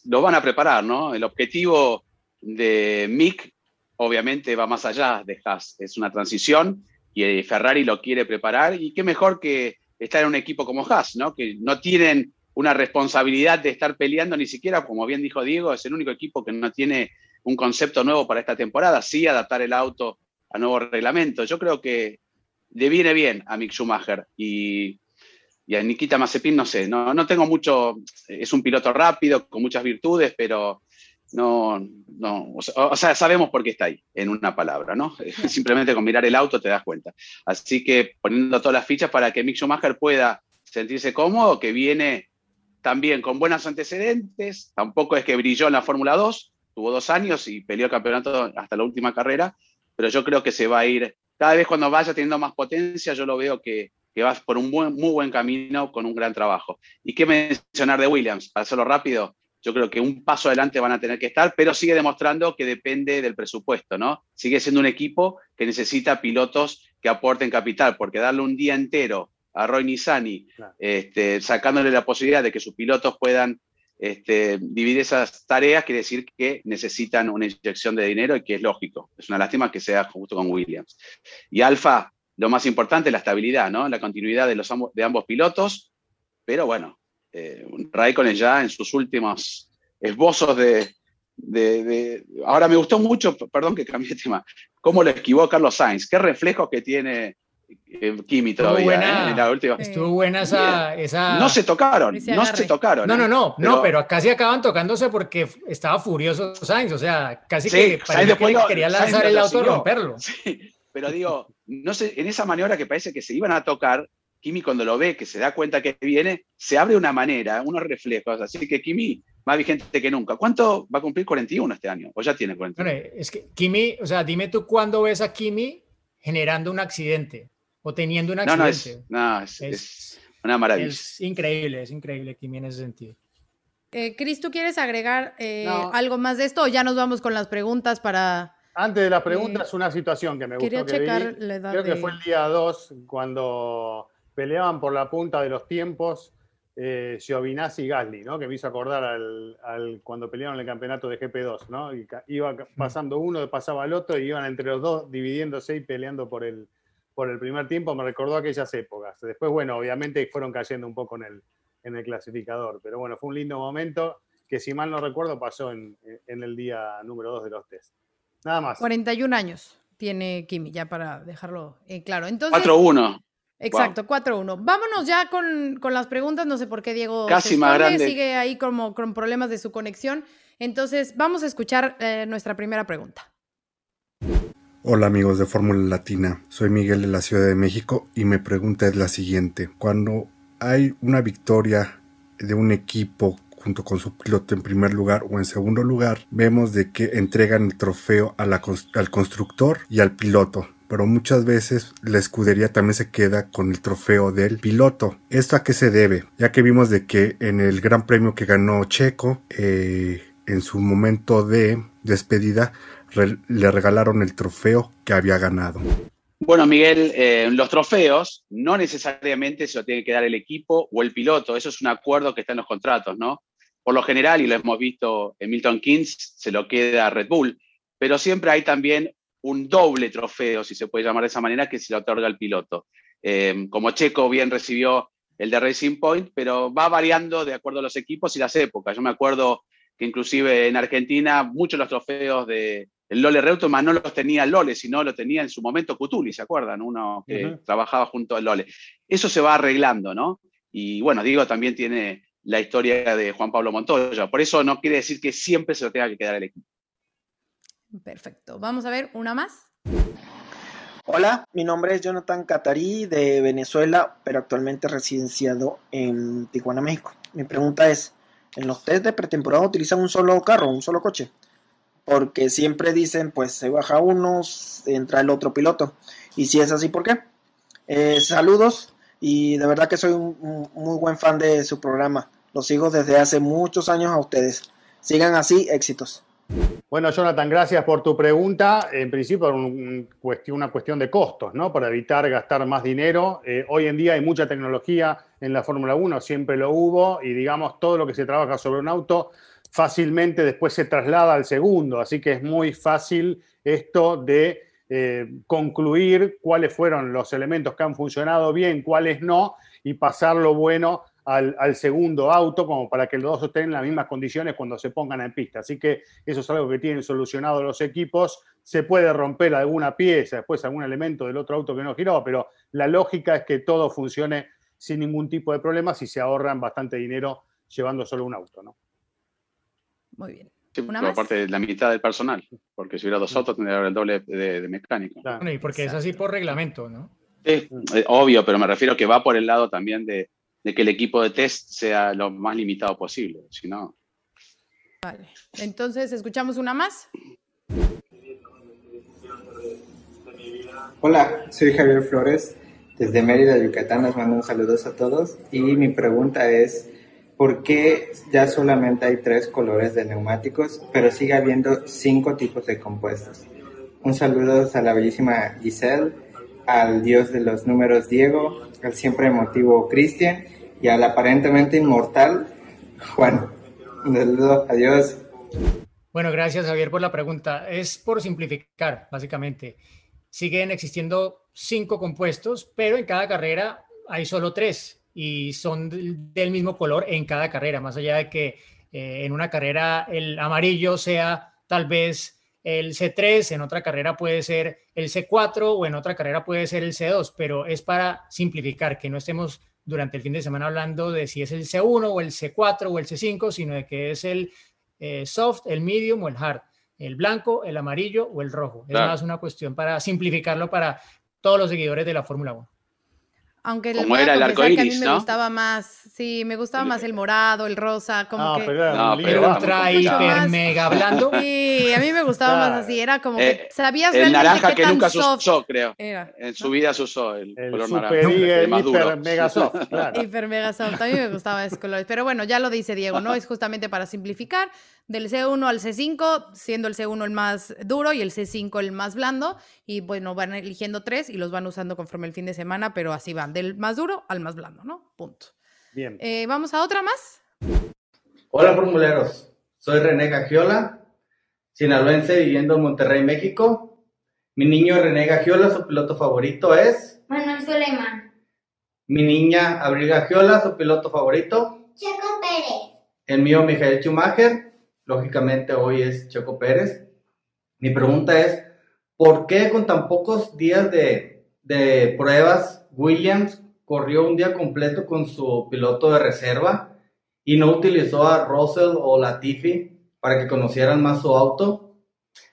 [SPEAKER 4] lo van a preparar, ¿no? El objetivo de Mick obviamente va más allá de Haas, es una transición y Ferrari lo quiere preparar y qué mejor que estar en un equipo como Haas, ¿no? Que no tienen una responsabilidad de estar peleando ni siquiera, como bien dijo Diego, es el único equipo que no tiene un concepto nuevo para esta temporada, sí adaptar el auto a nuevos reglamentos. Yo creo que le viene bien a Mick Schumacher y, y a Nikita Mazepin, no sé, no, no tengo mucho, es un piloto rápido, con muchas virtudes, pero no, no, o sea, sabemos por qué está ahí, en una palabra, ¿no? Simplemente con mirar el auto te das cuenta. Así que poniendo todas las fichas para que Mick Schumacher pueda sentirse cómodo, que viene también con buenos antecedentes, tampoco es que brilló en la Fórmula 2, tuvo dos años y peleó el campeonato hasta la última carrera, pero yo creo que se va a ir, cada vez cuando vaya teniendo más potencia, yo lo veo que, que va por un buen, muy buen camino con un gran trabajo. ¿Y qué mencionar de Williams? Para hacerlo rápido, yo creo que un paso adelante van a tener que estar, pero sigue demostrando que depende del presupuesto, ¿no? Sigue siendo un equipo que necesita pilotos que aporten capital, porque darle un día entero a Roy Nissani, este, sacándole la posibilidad de que sus pilotos puedan este, dividir esas tareas, quiere decir que necesitan una inyección de dinero y que es lógico. Es una lástima que sea justo con Williams. Y Alfa, lo más importante la estabilidad, ¿no? La continuidad de, los, de ambos pilotos, pero bueno, eh, Raikkonen ya en sus últimos esbozos de, Ahora me gustó mucho, perdón que cambié de tema, cómo lo esquivó Carlos Sainz, qué reflejos que tiene Kimi todavía.
[SPEAKER 2] ¿eh? Estuvo buena esa,
[SPEAKER 4] No se tocaron, no se tocaron.
[SPEAKER 2] No, no, ¿eh? no, pero, no, pero casi acaban tocándose porque estaba furioso Sainz, o sea, casi que parecía que quería lanzar el auto y romperlo.
[SPEAKER 4] pero digo, no sé, en esa maniobra que parece que se iban a tocar, Kimi cuando lo ve, que se da cuenta que viene, se abre una manera, unos reflejos, así que Kimi más vigente que nunca. ¿Cuánto va a cumplir 41 este año? ¿O ya tiene 41?
[SPEAKER 2] es que Kimi, o sea, dime tú cuándo ves a Kimi generando un accidente o teniendo un accidente.
[SPEAKER 4] No, es, es, una maravilla.
[SPEAKER 2] Es increíble, es increíble Kimi en ese sentido.
[SPEAKER 1] Eh, Cris, ¿tú quieres agregar eh, algo más de esto o ya nos vamos con las preguntas para...
[SPEAKER 3] Antes de las preguntas, una situación que me gustó. Quería checar la edad Creo que fue el día 2 cuando peleaban por la punta de los tiempos eh, Giovinazzi y Gasly, ¿no? Que me hizo acordar al, cuando pelearon el campeonato de GP2, ¿no? iba pasando uno, pasaba al otro y iban entre los dos dividiéndose y peleando por el, por el primer tiempo. Me recordó aquellas épocas. Después, bueno, obviamente fueron cayendo un poco en el, en el clasificador, pero bueno, fue un lindo momento que si mal no recuerdo pasó en, el día número 2 de los test. Nada más.
[SPEAKER 1] 41 años tiene Kimi, ya para dejarlo eh, claro. Entonces,
[SPEAKER 4] 4-1.
[SPEAKER 1] Exacto, 4-1. Vámonos ya con, las preguntas. No sé por qué Diego
[SPEAKER 4] Casi más grande.
[SPEAKER 1] sigue ahí como con problemas de su conexión. Entonces, vamos a escuchar eh, nuestra primera pregunta.
[SPEAKER 5] Hola amigos de Fórmula Latina, soy Miguel de la Ciudad de México y mi pregunta es la siguiente. Cuando hay una victoria de un equipo junto con su piloto en primer lugar o en segundo lugar, vemos de que entregan el trofeo al constructor y al piloto pero muchas veces la escudería también se queda con el trofeo del piloto. ¿Esto a qué se debe? Ya que vimos de que en el gran premio que ganó Checo, eh, en su momento de despedida, le regalaron el trofeo que había ganado.
[SPEAKER 4] Bueno, Miguel, eh, los trofeos no necesariamente se lo tiene que dar el equipo o el piloto, eso es un acuerdo que está en los contratos, ¿no? Por lo general, y lo hemos visto en Milton Keynes, se lo queda Red Bull, pero siempre hay también un doble trofeo, si se puede llamar de esa manera, que se le otorga al piloto. Eh, como Checo bien recibió el de Racing Point, pero va variando de acuerdo a los equipos y las épocas. Yo me acuerdo que inclusive en Argentina muchos de los trofeos de el Lole Reutemann no los tenía el Lole, sino lo tenía en su momento Cutuli, ¿se acuerdan? Uno que trabajaba junto al Lole. Eso se va arreglando, ¿no? Y bueno, digo, también tiene la historia de Juan Pablo Montoya. Por eso no quiere decir que siempre se lo tenga que quedar el equipo.
[SPEAKER 1] Perfecto. Vamos a ver una más.
[SPEAKER 6] Hola, mi nombre es Jonathan Catarí de Venezuela, pero actualmente residenciado en Tijuana, México. Mi pregunta es, ¿en los test de pretemporada utilizan un solo carro, un solo coche? Porque siempre dicen, pues se baja uno, entra el otro piloto. Y si es así, ¿por qué? Eh, saludos y de verdad que soy un muy buen fan de su programa. Los sigo desde hace muchos años a ustedes. Sigan así, éxitos.
[SPEAKER 3] Bueno, Jonathan, gracias por tu pregunta. En principio, una cuestión de costos, ¿no? Para evitar gastar más dinero. Eh, hoy en día hay mucha tecnología, en la Fórmula 1, siempre lo hubo y digamos todo lo que se trabaja sobre un auto fácilmente después se traslada al segundo, así que es muy fácil esto de eh, concluir cuáles fueron los elementos que han funcionado bien, cuáles no, y pasar lo bueno al, segundo auto, como para que los dos estén en las mismas condiciones cuando se pongan en pista. Así que eso es algo que tienen solucionado los equipos. Se puede romper alguna pieza, después algún elemento del otro auto que no giró, pero la lógica es que todo funcione sin ningún tipo de problemas y se ahorran bastante dinero llevando solo un auto, ¿no?
[SPEAKER 1] Muy bien.
[SPEAKER 4] Sí, aparte de la mitad del personal, porque si hubiera dos autos tendría el doble de, mecánico.
[SPEAKER 2] y porque es así por reglamento, ¿no?
[SPEAKER 4] Es obvio, pero me refiero que va por el lado también de, que el equipo de test sea lo más limitado posible, si no...
[SPEAKER 1] Vale, entonces escuchamos una más.
[SPEAKER 7] Hola, soy Javier Flores, desde Mérida, Yucatán, les mando un saludo a todos y mi pregunta es, ¿por qué ya solamente hay tres colores de neumáticos, pero sigue habiendo cinco tipos de compuestos? Un saludo a la bellísima Giselle, al dios de los números Diego, al siempre emotivo Cristian y al aparentemente inmortal Juan. Un saludo, adiós.
[SPEAKER 2] Bueno, gracias Javier por la pregunta. Es por simplificar, básicamente. Siguen existiendo cinco compuestos, pero en cada carrera hay solo tres y son del mismo color en cada carrera, más allá de que eh, en una carrera el amarillo sea tal vez el C3, en otra carrera puede ser el C4 o en otra carrera puede ser el C2, pero es para simplificar, que no estemos durante el fin de semana hablando de si es el C1 o el C4 o el C5, sino de que es el eh, soft, el medium o el hard, el blanco, el amarillo o el rojo. Es más una cuestión para simplificarlo para todos los seguidores de la Fórmula 1.
[SPEAKER 1] Aunque como era el arco iris, a mí me gustaba más, sí, me gustaba más el morado, el rosa, como que...
[SPEAKER 2] Pero, no, pero ultra, hiper, mega blando.
[SPEAKER 1] Sí, a mí me gustaba más así, era como que
[SPEAKER 4] eh,
[SPEAKER 1] sabías
[SPEAKER 4] el
[SPEAKER 1] realmente
[SPEAKER 4] naranja
[SPEAKER 1] qué
[SPEAKER 4] que
[SPEAKER 1] tan
[SPEAKER 4] nunca
[SPEAKER 1] soft
[SPEAKER 4] usó, creo. Era, en su vida se usó el,
[SPEAKER 3] el
[SPEAKER 4] color
[SPEAKER 3] super
[SPEAKER 4] naranja.
[SPEAKER 3] el más duro. Hiper mega soft, claro.
[SPEAKER 1] Hiper mega soft, a mí me gustaba ese color. Pero bueno, ya lo dice Diego, ¿no? Es justamente para simplificar del C1 al C5, siendo el C1 el más duro y el C5 el más blando. Y bueno, van eligiendo tres y los van usando conforme el fin de semana, pero así van, del más duro al más blando, ¿no? Punto.
[SPEAKER 3] Bien.
[SPEAKER 1] Eh, Vamos a otra más.
[SPEAKER 8] Hola, formuleros. Soy René Gagiola, sinaloense viviendo en Monterrey, México. Mi niño René Gagiola, su piloto favorito es.
[SPEAKER 9] Manuel Suleiman.
[SPEAKER 8] Mi niña Abril Gagiola, su piloto favorito.
[SPEAKER 9] Checo Pérez.
[SPEAKER 8] El mío, Mijael Schumacher lógicamente hoy es Checo Pérez. Mi pregunta es, ¿por qué con tan pocos días de, de pruebas Williams corrió un día completo con su piloto de reserva y no utilizó a Russell o Latifi para que conocieran más su auto?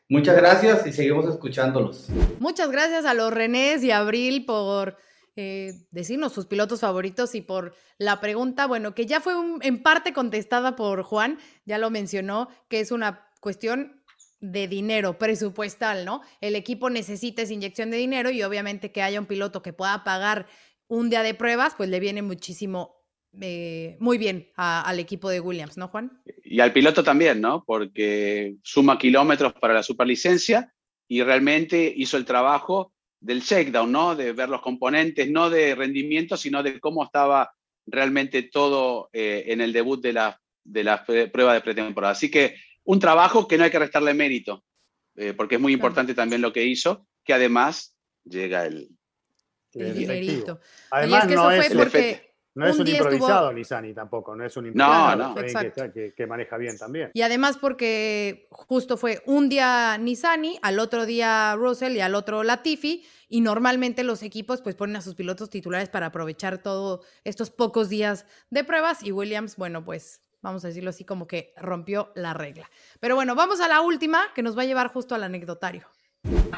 [SPEAKER 8] Muchas gracias y seguimos escuchándolos.
[SPEAKER 1] Muchas gracias a los Renés y Abril por eh, decirnos sus pilotos favoritos y por la pregunta, bueno, que ya fue en parte contestada por Juan, ya lo mencionó, que es una cuestión de dinero presupuestal, ¿no? El equipo necesita esa inyección de dinero y obviamente que haya un piloto que pueda pagar un día de pruebas, pues le viene muchísimo, eh, muy bien al equipo de Williams, ¿no, Juan?
[SPEAKER 4] Y al piloto también, ¿no? Porque suma kilómetros para la superlicencia y realmente hizo el trabajo del shakedown, ¿no? De ver los componentes, no de rendimiento, sino de cómo estaba realmente todo eh, en el debut de la, de la prueba de pretemporada. Así que un trabajo que no hay que restarle mérito, eh, porque es muy importante también lo que hizo, que además llega el...
[SPEAKER 1] El, dinerito.
[SPEAKER 3] Además, no es porque no es un, improvisado Lizani tampoco, no es un
[SPEAKER 4] improvisado
[SPEAKER 3] no, Que, que, maneja bien también.
[SPEAKER 1] Y además porque justo fue un día Nisani, al otro día Russell y al otro Latifi, y normalmente los equipos pues ponen a sus pilotos titulares para aprovechar todos estos pocos días de pruebas y Williams, bueno, pues vamos a decirlo así como que rompió la regla. Pero bueno, vamos a la última que nos va a llevar justo al anecdotario.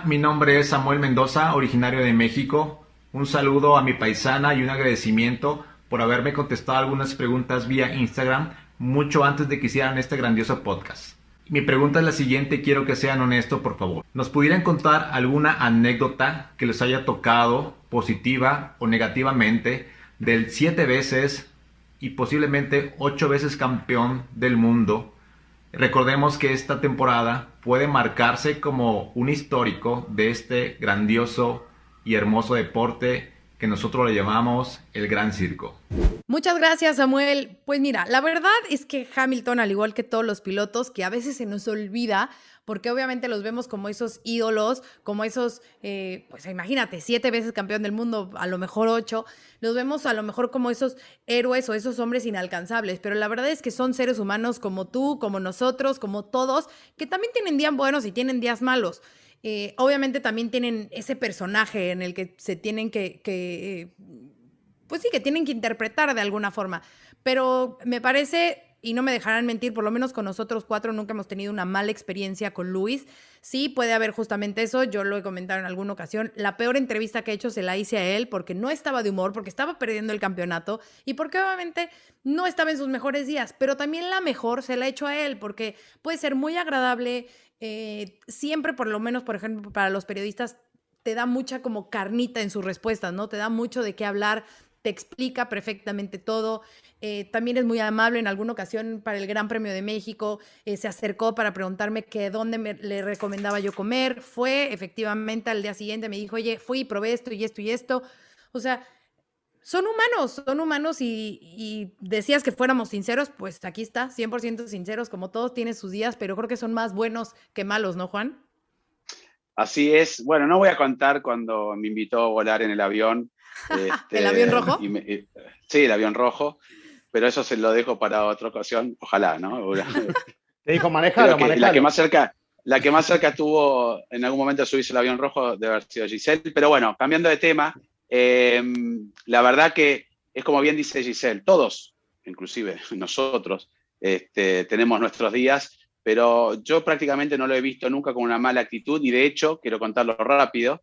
[SPEAKER 10] Mi nombre es Samuel Mendoza, originario de México. Un saludo a mi paisana y un agradecimiento por haberme contestado algunas preguntas vía Instagram mucho antes de que hicieran este grandioso podcast. Mi pregunta es la siguiente, quiero que sean honestos por favor. ¿Nos pudieran contar alguna anécdota que les haya tocado positiva o negativamente del siete veces y posiblemente ocho veces campeón del mundo? Recordemos que esta temporada puede marcarse como un histórico de este grandioso y hermoso deporte que nosotros le llamamos el Gran Circo.
[SPEAKER 1] Muchas gracias, Samuel. Pues mira, la verdad es que Hamilton, al igual que todos los pilotos, que a veces se nos olvida, porque obviamente los vemos como esos ídolos, como esos, eh, pues imagínate, siete veces campeón del mundo, a lo mejor ocho, los vemos a lo mejor como esos héroes o esos hombres inalcanzables, pero la verdad es que son seres humanos como tú, como nosotros, como todos, que también tienen días buenos y tienen días malos. Eh, obviamente también tienen ese personaje en el que se tienen que, eh, pues sí, que tienen que interpretar de alguna forma. Pero me parece y no me dejarán mentir, por lo menos con nosotros cuatro nunca hemos tenido una mala experiencia con Luis. Sí, puede haber justamente eso, yo lo he comentado en alguna ocasión. La peor entrevista que he hecho se la hice a él porque no estaba de humor, porque estaba perdiendo el campeonato y porque obviamente no estaba en sus mejores días, pero también la mejor se la he hecho a él porque puede ser muy agradable. Eh, siempre, por lo menos, por ejemplo, para los periodistas, te da mucha como carnita en sus respuestas, ¿no? Te da mucho de qué hablar, te explica perfectamente todo. Eh, también es muy amable. En alguna ocasión para el Gran Premio de México eh, se acercó para preguntarme que dónde me, le recomendaba yo comer. Fue efectivamente al día siguiente, me dijo, oye, fui probé esto y esto y esto. O sea, son humanos, son humanos y, y, decías que fuéramos sinceros, pues aquí está, 100% sinceros, como todos tienen sus días, pero creo que son más buenos que malos, ¿no, Juan?
[SPEAKER 4] Así es. Bueno, no voy a contar cuando me invitó a volar en el avión
[SPEAKER 1] este, ¿El avión rojo?
[SPEAKER 4] sí, el avión rojo, pero eso se lo dejo para otra ocasión, ojalá, ¿no?
[SPEAKER 3] Te dijo manejarlo,
[SPEAKER 4] La que más cerca, la que más cerca estuvo en algún momento de subirse el avión rojo debe haber sido Giselle. Pero bueno, cambiando de tema, em, la verdad que es como bien dice Giselle, todos, inclusive nosotros, este, tenemos nuestros días, pero yo prácticamente no lo he visto nunca con una mala actitud y de hecho, quiero contarlo rápido,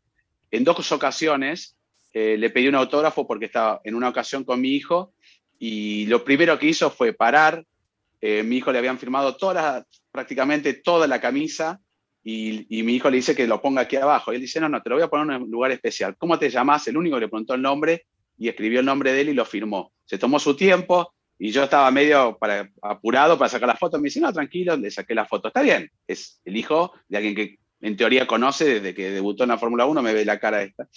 [SPEAKER 4] en dos ocasiones eh, le pedí un autógrafo porque estaba en una ocasión con mi hijo y lo primero que hizo fue parar. Eh, mi hijo le habían firmado prácticamente toda la camisa y, mi hijo le dice que lo ponga aquí abajo. Y él dice, no, no, te lo voy a poner en un lugar especial. ¿Cómo te llamas? El único le preguntó el nombre y escribió el nombre de él y lo firmó. Se tomó su tiempo y yo estaba medio para, apurado para sacar la foto. Me dice, no, tranquilo, le saqué la foto. Está bien, es el hijo de alguien que en teoría conoce desde que debutó en la Fórmula 1, me ve la cara esta.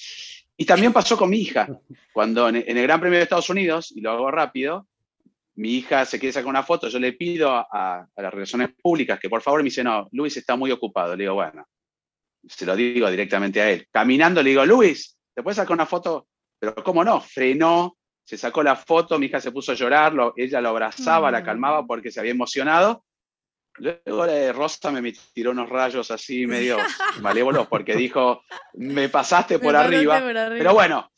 [SPEAKER 4] Y también pasó con mi hija, cuando en, el Gran Premio de Estados Unidos, y lo hago rápido, mi hija se quiere sacar una foto, yo le pido a, las relaciones públicas que por favor me dice, no, Luis está muy ocupado. Le digo, bueno, se lo digo directamente a él. Caminando le digo, Luis, ¿te puedes sacar una foto? Pero cómo no, frenó, se sacó la foto, mi hija se puso a llorar, ella lo abrazaba, la mm. calmaba porque se había emocionado Luego de Rosa me tiró unos rayos así medio malévolos porque dijo, me pasaste por, arriba. Pero bueno,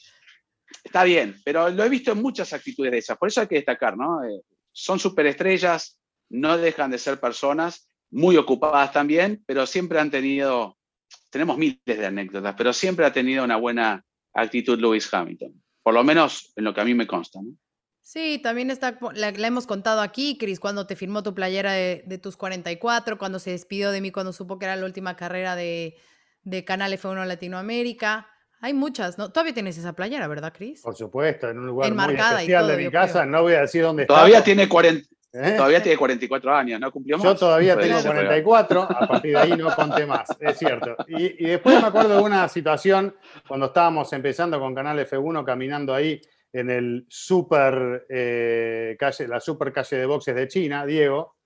[SPEAKER 4] está bien, pero lo he visto en muchas actitudes de esas. Por eso hay que destacar, ¿no? Eh, son superestrellas, no dejan de ser personas, muy ocupadas también, pero siempre han tenido, tenemos miles de anécdotas, pero siempre ha tenido una buena actitud Lewis Hamilton. Por lo menos en lo que a mí me consta, ¿no?
[SPEAKER 1] Sí, también está, la, hemos contado aquí, Cris, cuando te firmó tu playera de, tus 44, cuando se despidió de mí, cuando supo que era la última carrera de, Canal F1 Latinoamérica. Hay muchas, ¿no? Todavía tienes esa playera, ¿verdad, Cris?
[SPEAKER 3] Por supuesto, en un lugar muy especial de mi casa, no voy a decir dónde
[SPEAKER 4] Todavía está. tiene 40, ¿Eh? Todavía tiene 44 años, ¿no cumplió más?
[SPEAKER 3] Yo todavía tengo 44, a partir de ahí no conté más, es cierto. Y, y, después me acuerdo de una situación cuando estábamos empezando con Canal F1, caminando ahí en el super, eh, calle, la super calle de boxes de China, Diego,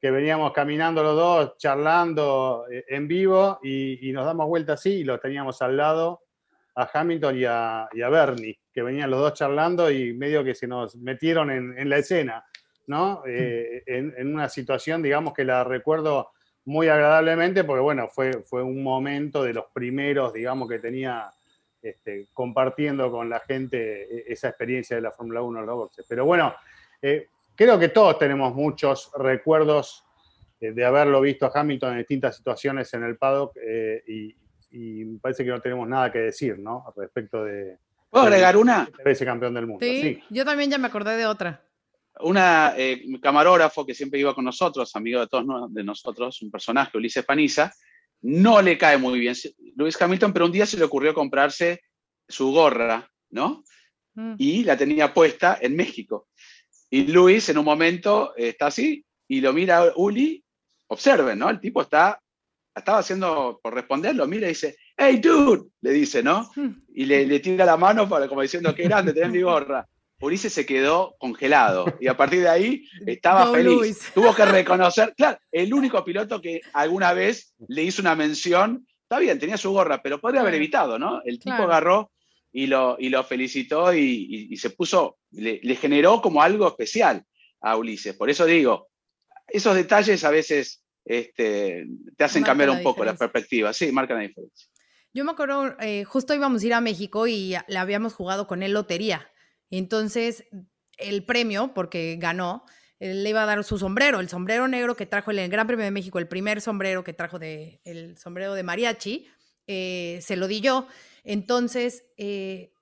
[SPEAKER 3] que veníamos caminando los dos, charlando eh, en vivo y, nos damos vuelta así y los teníamos al lado a Hamilton y a, Bernie, que venían los dos charlando y medio que se nos metieron en, la escena, ¿no? Eh, en, una situación, digamos, que la recuerdo muy agradablemente porque, bueno, fue, fue un momento de los primeros, digamos, que tenía este, compartiendo con la gente e-, esa experiencia de la Fórmula 1 en los boxes. Pero bueno, eh, creo que todos tenemos muchos recuerdos eh, de haberlo visto a Hamilton en distintas situaciones en el paddock y, me parece que no tenemos nada que decir, ¿no? Respecto de...
[SPEAKER 4] ¿Puedo agregar una?
[SPEAKER 3] Ese campeón del mundo.
[SPEAKER 1] Sí, yo también ya me acordé de otra.
[SPEAKER 4] Una camarógrafo que siempre iba con nosotros, amigo de todos de nosotros, un personaje, Ulises Paniza, no le cae muy bien Lewis Hamilton, pero un día se le ocurrió comprarse su gorra, ¿no? Mm. Y la tenía puesta en México. Y Luis en un momento está así y lo mira Uli, observen, ¿no? El tipo está, estaba haciendo por responder, lo mira y dice, hey, dude, le dice, ¿no? Y le, le tira la mano para, como diciendo, qué grande, tenés mi gorra. Ulises se quedó congelado y a partir de ahí estaba feliz.
[SPEAKER 1] Luis.
[SPEAKER 4] Tuvo que reconocer, claro, el único piloto que alguna vez le hizo una mención, está bien, tenía su gorra, pero podría haber evitado, ¿no? El tipo
[SPEAKER 1] Claro.
[SPEAKER 4] agarró y lo, y lo felicitó y, y- y se puso, le, le generó como algo especial a Ulises. Por eso digo, esos detalles a veces este, te hacen cambiar
[SPEAKER 1] la
[SPEAKER 4] un poco la
[SPEAKER 1] diferencia.
[SPEAKER 4] perspectiva. Sí, marcan la diferencia.
[SPEAKER 1] Yo me acuerdo, eh, justo íbamos a ir a México y a- le habíamos jugado con él lotería. Entonces, el premio, porque ganó, le iba a dar su sombrero, el sombrero negro que trajo en el Gran Premio de México, el primer sombrero que trajo de, el sombrero de mariachi, eh, se lo di yo. Entonces, eh,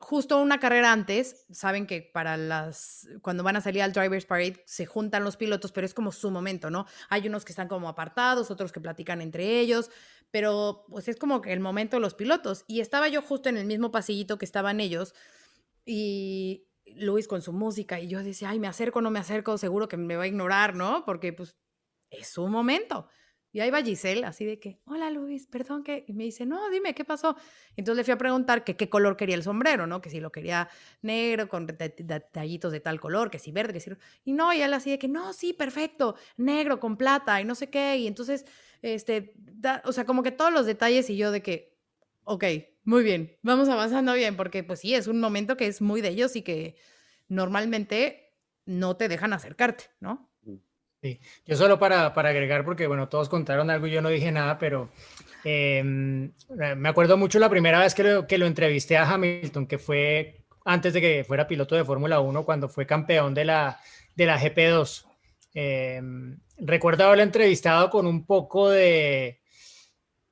[SPEAKER 1] justo una carrera antes, saben que para las, cuando van a salir al Drivers Parade, se juntan los pilotos, pero es como su momento, ¿no? Hay unos que están como apartados, otros que platican entre ellos, pero pues es como el momento de los pilotos. Y estaba yo justo en el mismo pasillito que estaban ellos y Luis con su música y yo decía, ay, me acerco, no me acerco, seguro que me va a ignorar, ¿no? Porque pues es su momento. Y ahí va Giselle, así de que, hola Luis, perdón que, y me dice, no, dime, ¿qué pasó? Entonces le fui a preguntar que qué color quería el sombrero, ¿no? Que si lo quería negro, con deta- detallitos de tal color, que si verde, que si... Y no, y él así de que, no, sí, perfecto, negro con plata y no sé qué. Y entonces, este, o sea, como que todos los detalles y yo de que, ok, muy bien, vamos avanzando bien, porque pues sí, es un momento que es muy de ellos y que normalmente no te dejan acercarte, ¿no?
[SPEAKER 2] Sí, yo solo para, para agregar, porque bueno, todos contaron algo y yo no dije nada, pero em, eh, me acuerdo mucho la primera vez que lo, que lo entrevisté a Hamilton, que fue antes de que fuera piloto de Fórmula 1, cuando fue campeón de la, de la GP2. Em, recuerdo haberlo entrevistado con un poco de,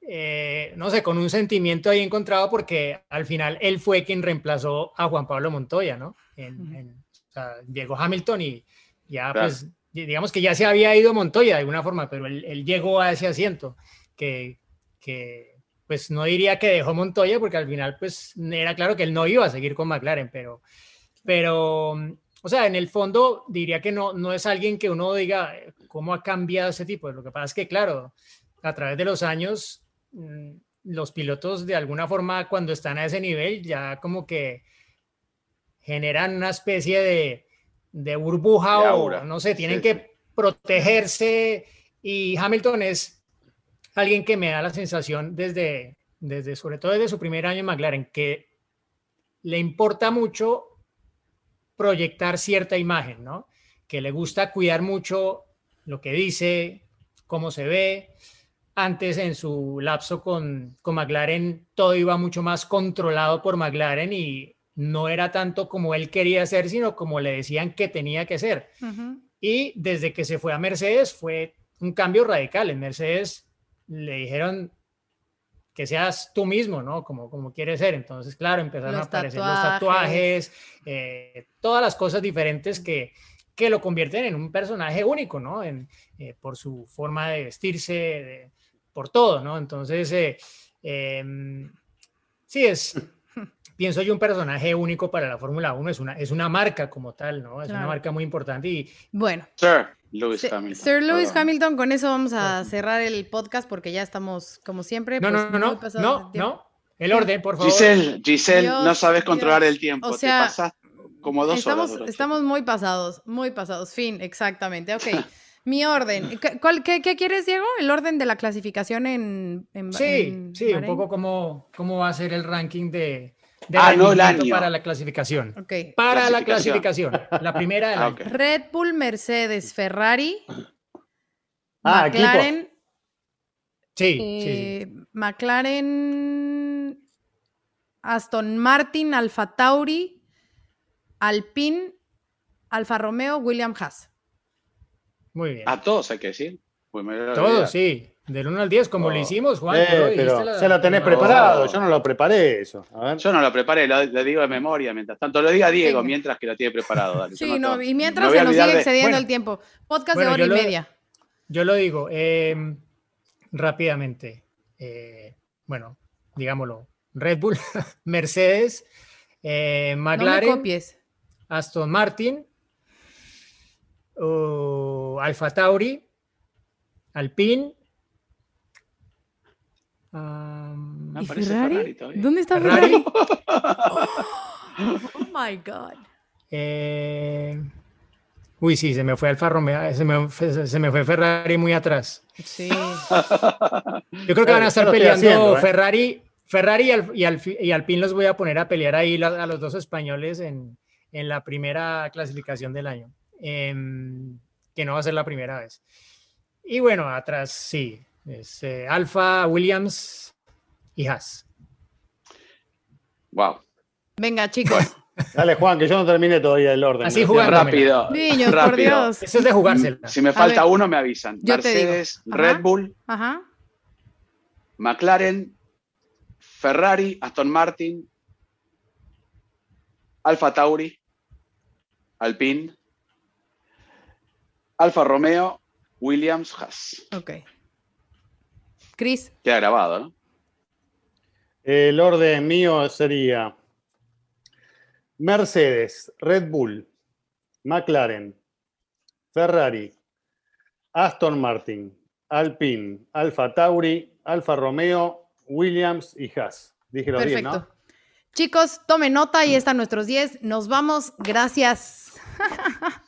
[SPEAKER 2] eh, no sé, con un sentimiento ahí encontrado, porque al final él fue quien reemplazó a Juan Pablo Montoya, ¿no? En- o sea, llegó Hamilton y ya
[SPEAKER 4] Claro.
[SPEAKER 2] pues digamos que ya se había ido Montoya de alguna forma, pero él, llegó a ese asiento que, que, pues no diría que dejó Montoya porque al final pues era claro que él no iba a seguir con McLaren, pero, pero, o sea, en el fondo diría que no, no es alguien que uno diga cómo ha cambiado ese tipo. Lo que pasa es que, claro, a través de los años, mm, los pilotos de alguna forma cuando están a ese nivel ya como que generan una especie de, de burbuja
[SPEAKER 4] De
[SPEAKER 2] o no sé, tienen
[SPEAKER 4] Sí,
[SPEAKER 2] que protegerse y Hamilton es alguien que me da la sensación desde, desde, sobre todo desde su primer año en McLaren, que le importa mucho proyectar cierta imagen, ¿no? Que le gusta cuidar mucho lo que dice, cómo se ve. Antes en su lapso con, con McLaren todo iba mucho más controlado por McLaren y no era tanto como él quería ser, sino como le decían que tenía que ser. Y desde que se fue a Mercedes fue un cambio radical. En Mercedes le dijeron que seas tú mismo, ¿no? Como, como quieres ser. Entonces, claro, empezaron
[SPEAKER 1] Los
[SPEAKER 2] a aparecer los
[SPEAKER 1] tatuajes.
[SPEAKER 2] eh, todas las cosas diferentes que, que lo convierten en un personaje único, ¿no? En, eh, por su forma de vestirse, de- por todo, ¿no? Entonces, eh, em, sí, es, pienso yo, un personaje único para la Fórmula 1, es una, es una marca como tal, ¿no? Es una
[SPEAKER 1] Claro.
[SPEAKER 2] marca muy importante y
[SPEAKER 1] Bueno,
[SPEAKER 4] Sir Lewis Hamilton.
[SPEAKER 1] Sir Lewis
[SPEAKER 4] Perdón.
[SPEAKER 1] Hamilton, con eso vamos a cerrar el podcast porque ya estamos, como siempre.
[SPEAKER 2] no,
[SPEAKER 1] pues,
[SPEAKER 2] no, no, no, no, no, el orden, por favor.
[SPEAKER 4] Giselle, Giselle, no
[SPEAKER 1] Dios,
[SPEAKER 4] sabes controlar
[SPEAKER 1] Dios.
[SPEAKER 4] el tiempo.
[SPEAKER 1] O sea,
[SPEAKER 4] Te pasas como dos
[SPEAKER 1] estamos,
[SPEAKER 4] horas.
[SPEAKER 1] estamos muy pasados, muy pasados. Fin, exactamente. Ok. Mi orden. ¿Qué, cuál- qué- qué quieres, Diego? ¿El orden de la clasificación en, en
[SPEAKER 2] Sí,
[SPEAKER 1] en
[SPEAKER 2] sí, un poco cómo, cómo va a ser el ranking de, de
[SPEAKER 4] Ah, no el año.
[SPEAKER 2] para la clasificación. Para la
[SPEAKER 4] Clasificación.
[SPEAKER 2] la primera del
[SPEAKER 4] Ah.
[SPEAKER 1] Red Bull, Mercedes, Ferrari,
[SPEAKER 3] Ah.
[SPEAKER 1] McLaren,
[SPEAKER 2] Sí, sí, sí.
[SPEAKER 1] eh, McLaren, Aston Martin, Alfa Tauri, Alpine, Alfa Romeo, William Haas.
[SPEAKER 2] Muy bien.
[SPEAKER 4] A todos hay que decir. Pues me lo
[SPEAKER 2] Todos, sí. Del 1 al 10, como lo
[SPEAKER 4] Oh.
[SPEAKER 2] hicimos, Juan.
[SPEAKER 3] Eh,
[SPEAKER 2] lo
[SPEAKER 3] pero
[SPEAKER 2] la-
[SPEAKER 3] ya lo tenés
[SPEAKER 2] la-
[SPEAKER 3] preparado,
[SPEAKER 4] No.
[SPEAKER 3] yo no lo preparé eso. A ver.
[SPEAKER 4] Yo no lo preparé, lo, lo digo de memoria. Mientras tanto, lo diga Diego, mientras que lo tiene preparado. dale,
[SPEAKER 1] Sí, no, y mientras se nos sigue excediendo
[SPEAKER 2] Bueno.
[SPEAKER 1] el tiempo. Podcast
[SPEAKER 2] Bueno,
[SPEAKER 1] de hora y
[SPEAKER 2] lo-
[SPEAKER 1] media.
[SPEAKER 2] Yo lo digo eh, rápidamente. Eh, bueno, digámoslo. Red Bull, Mercedes, eh,
[SPEAKER 1] No me
[SPEAKER 2] McLaren,
[SPEAKER 1] copies.
[SPEAKER 2] Aston Martin, uh, Alfa Tauri, Alpine, um,
[SPEAKER 4] Me
[SPEAKER 1] ¿Y
[SPEAKER 4] aparece
[SPEAKER 1] Ferrari?
[SPEAKER 4] Ferrari.
[SPEAKER 1] ¿Dónde está
[SPEAKER 2] Ferrari.
[SPEAKER 1] Ferrari? Oh my God.
[SPEAKER 2] Eh, Uy, sí, se me fue Alfa Romeo, se me, fue- se me fue Ferrari muy atrás.
[SPEAKER 1] Sí.
[SPEAKER 2] Yo creo que van a estar peleando
[SPEAKER 3] haciendo, ¿eh?
[SPEAKER 2] Ferrari, Ferrari y, Al- y, Alfi- y Alpine los voy a poner a pelear ahí la- a los dos españoles en, en la primera clasificación del año, Em, que no va a ser la primera vez. Y bueno, atrás sí, es eh, Alfa, Williams y Haas.
[SPEAKER 4] Wow.
[SPEAKER 1] Venga, chicos.
[SPEAKER 3] Dale, Juan, que yo no terminé todavía el orden.
[SPEAKER 2] Así jugando.
[SPEAKER 4] Rápido.
[SPEAKER 1] Niños, por. Dios.
[SPEAKER 2] Eso es de jugársela.
[SPEAKER 4] Si me falta
[SPEAKER 1] ver.
[SPEAKER 4] uno, me avisan.
[SPEAKER 1] Yo te digo.
[SPEAKER 4] Mercedes,
[SPEAKER 1] Ajá.
[SPEAKER 4] Red Bull,
[SPEAKER 1] Ajá.
[SPEAKER 4] McLaren, Ferrari, Aston Martin, Alfa Tauri, Alpine, Alfa Romeo, Williams, Haas.
[SPEAKER 1] Ok. Chris.
[SPEAKER 4] Queda grabado, ¿no?
[SPEAKER 3] El orden mío sería Mercedes, Red Bull, McLaren, Ferrari, Aston Martin, Alpine, Alfa Tauri, Alfa Romeo, Williams y Haas. Dije los 10,
[SPEAKER 1] Perfecto.
[SPEAKER 3] ¿no?
[SPEAKER 1] Chicos, tomen nota, ahí están nuestros 10. Nos vamos. Gracias.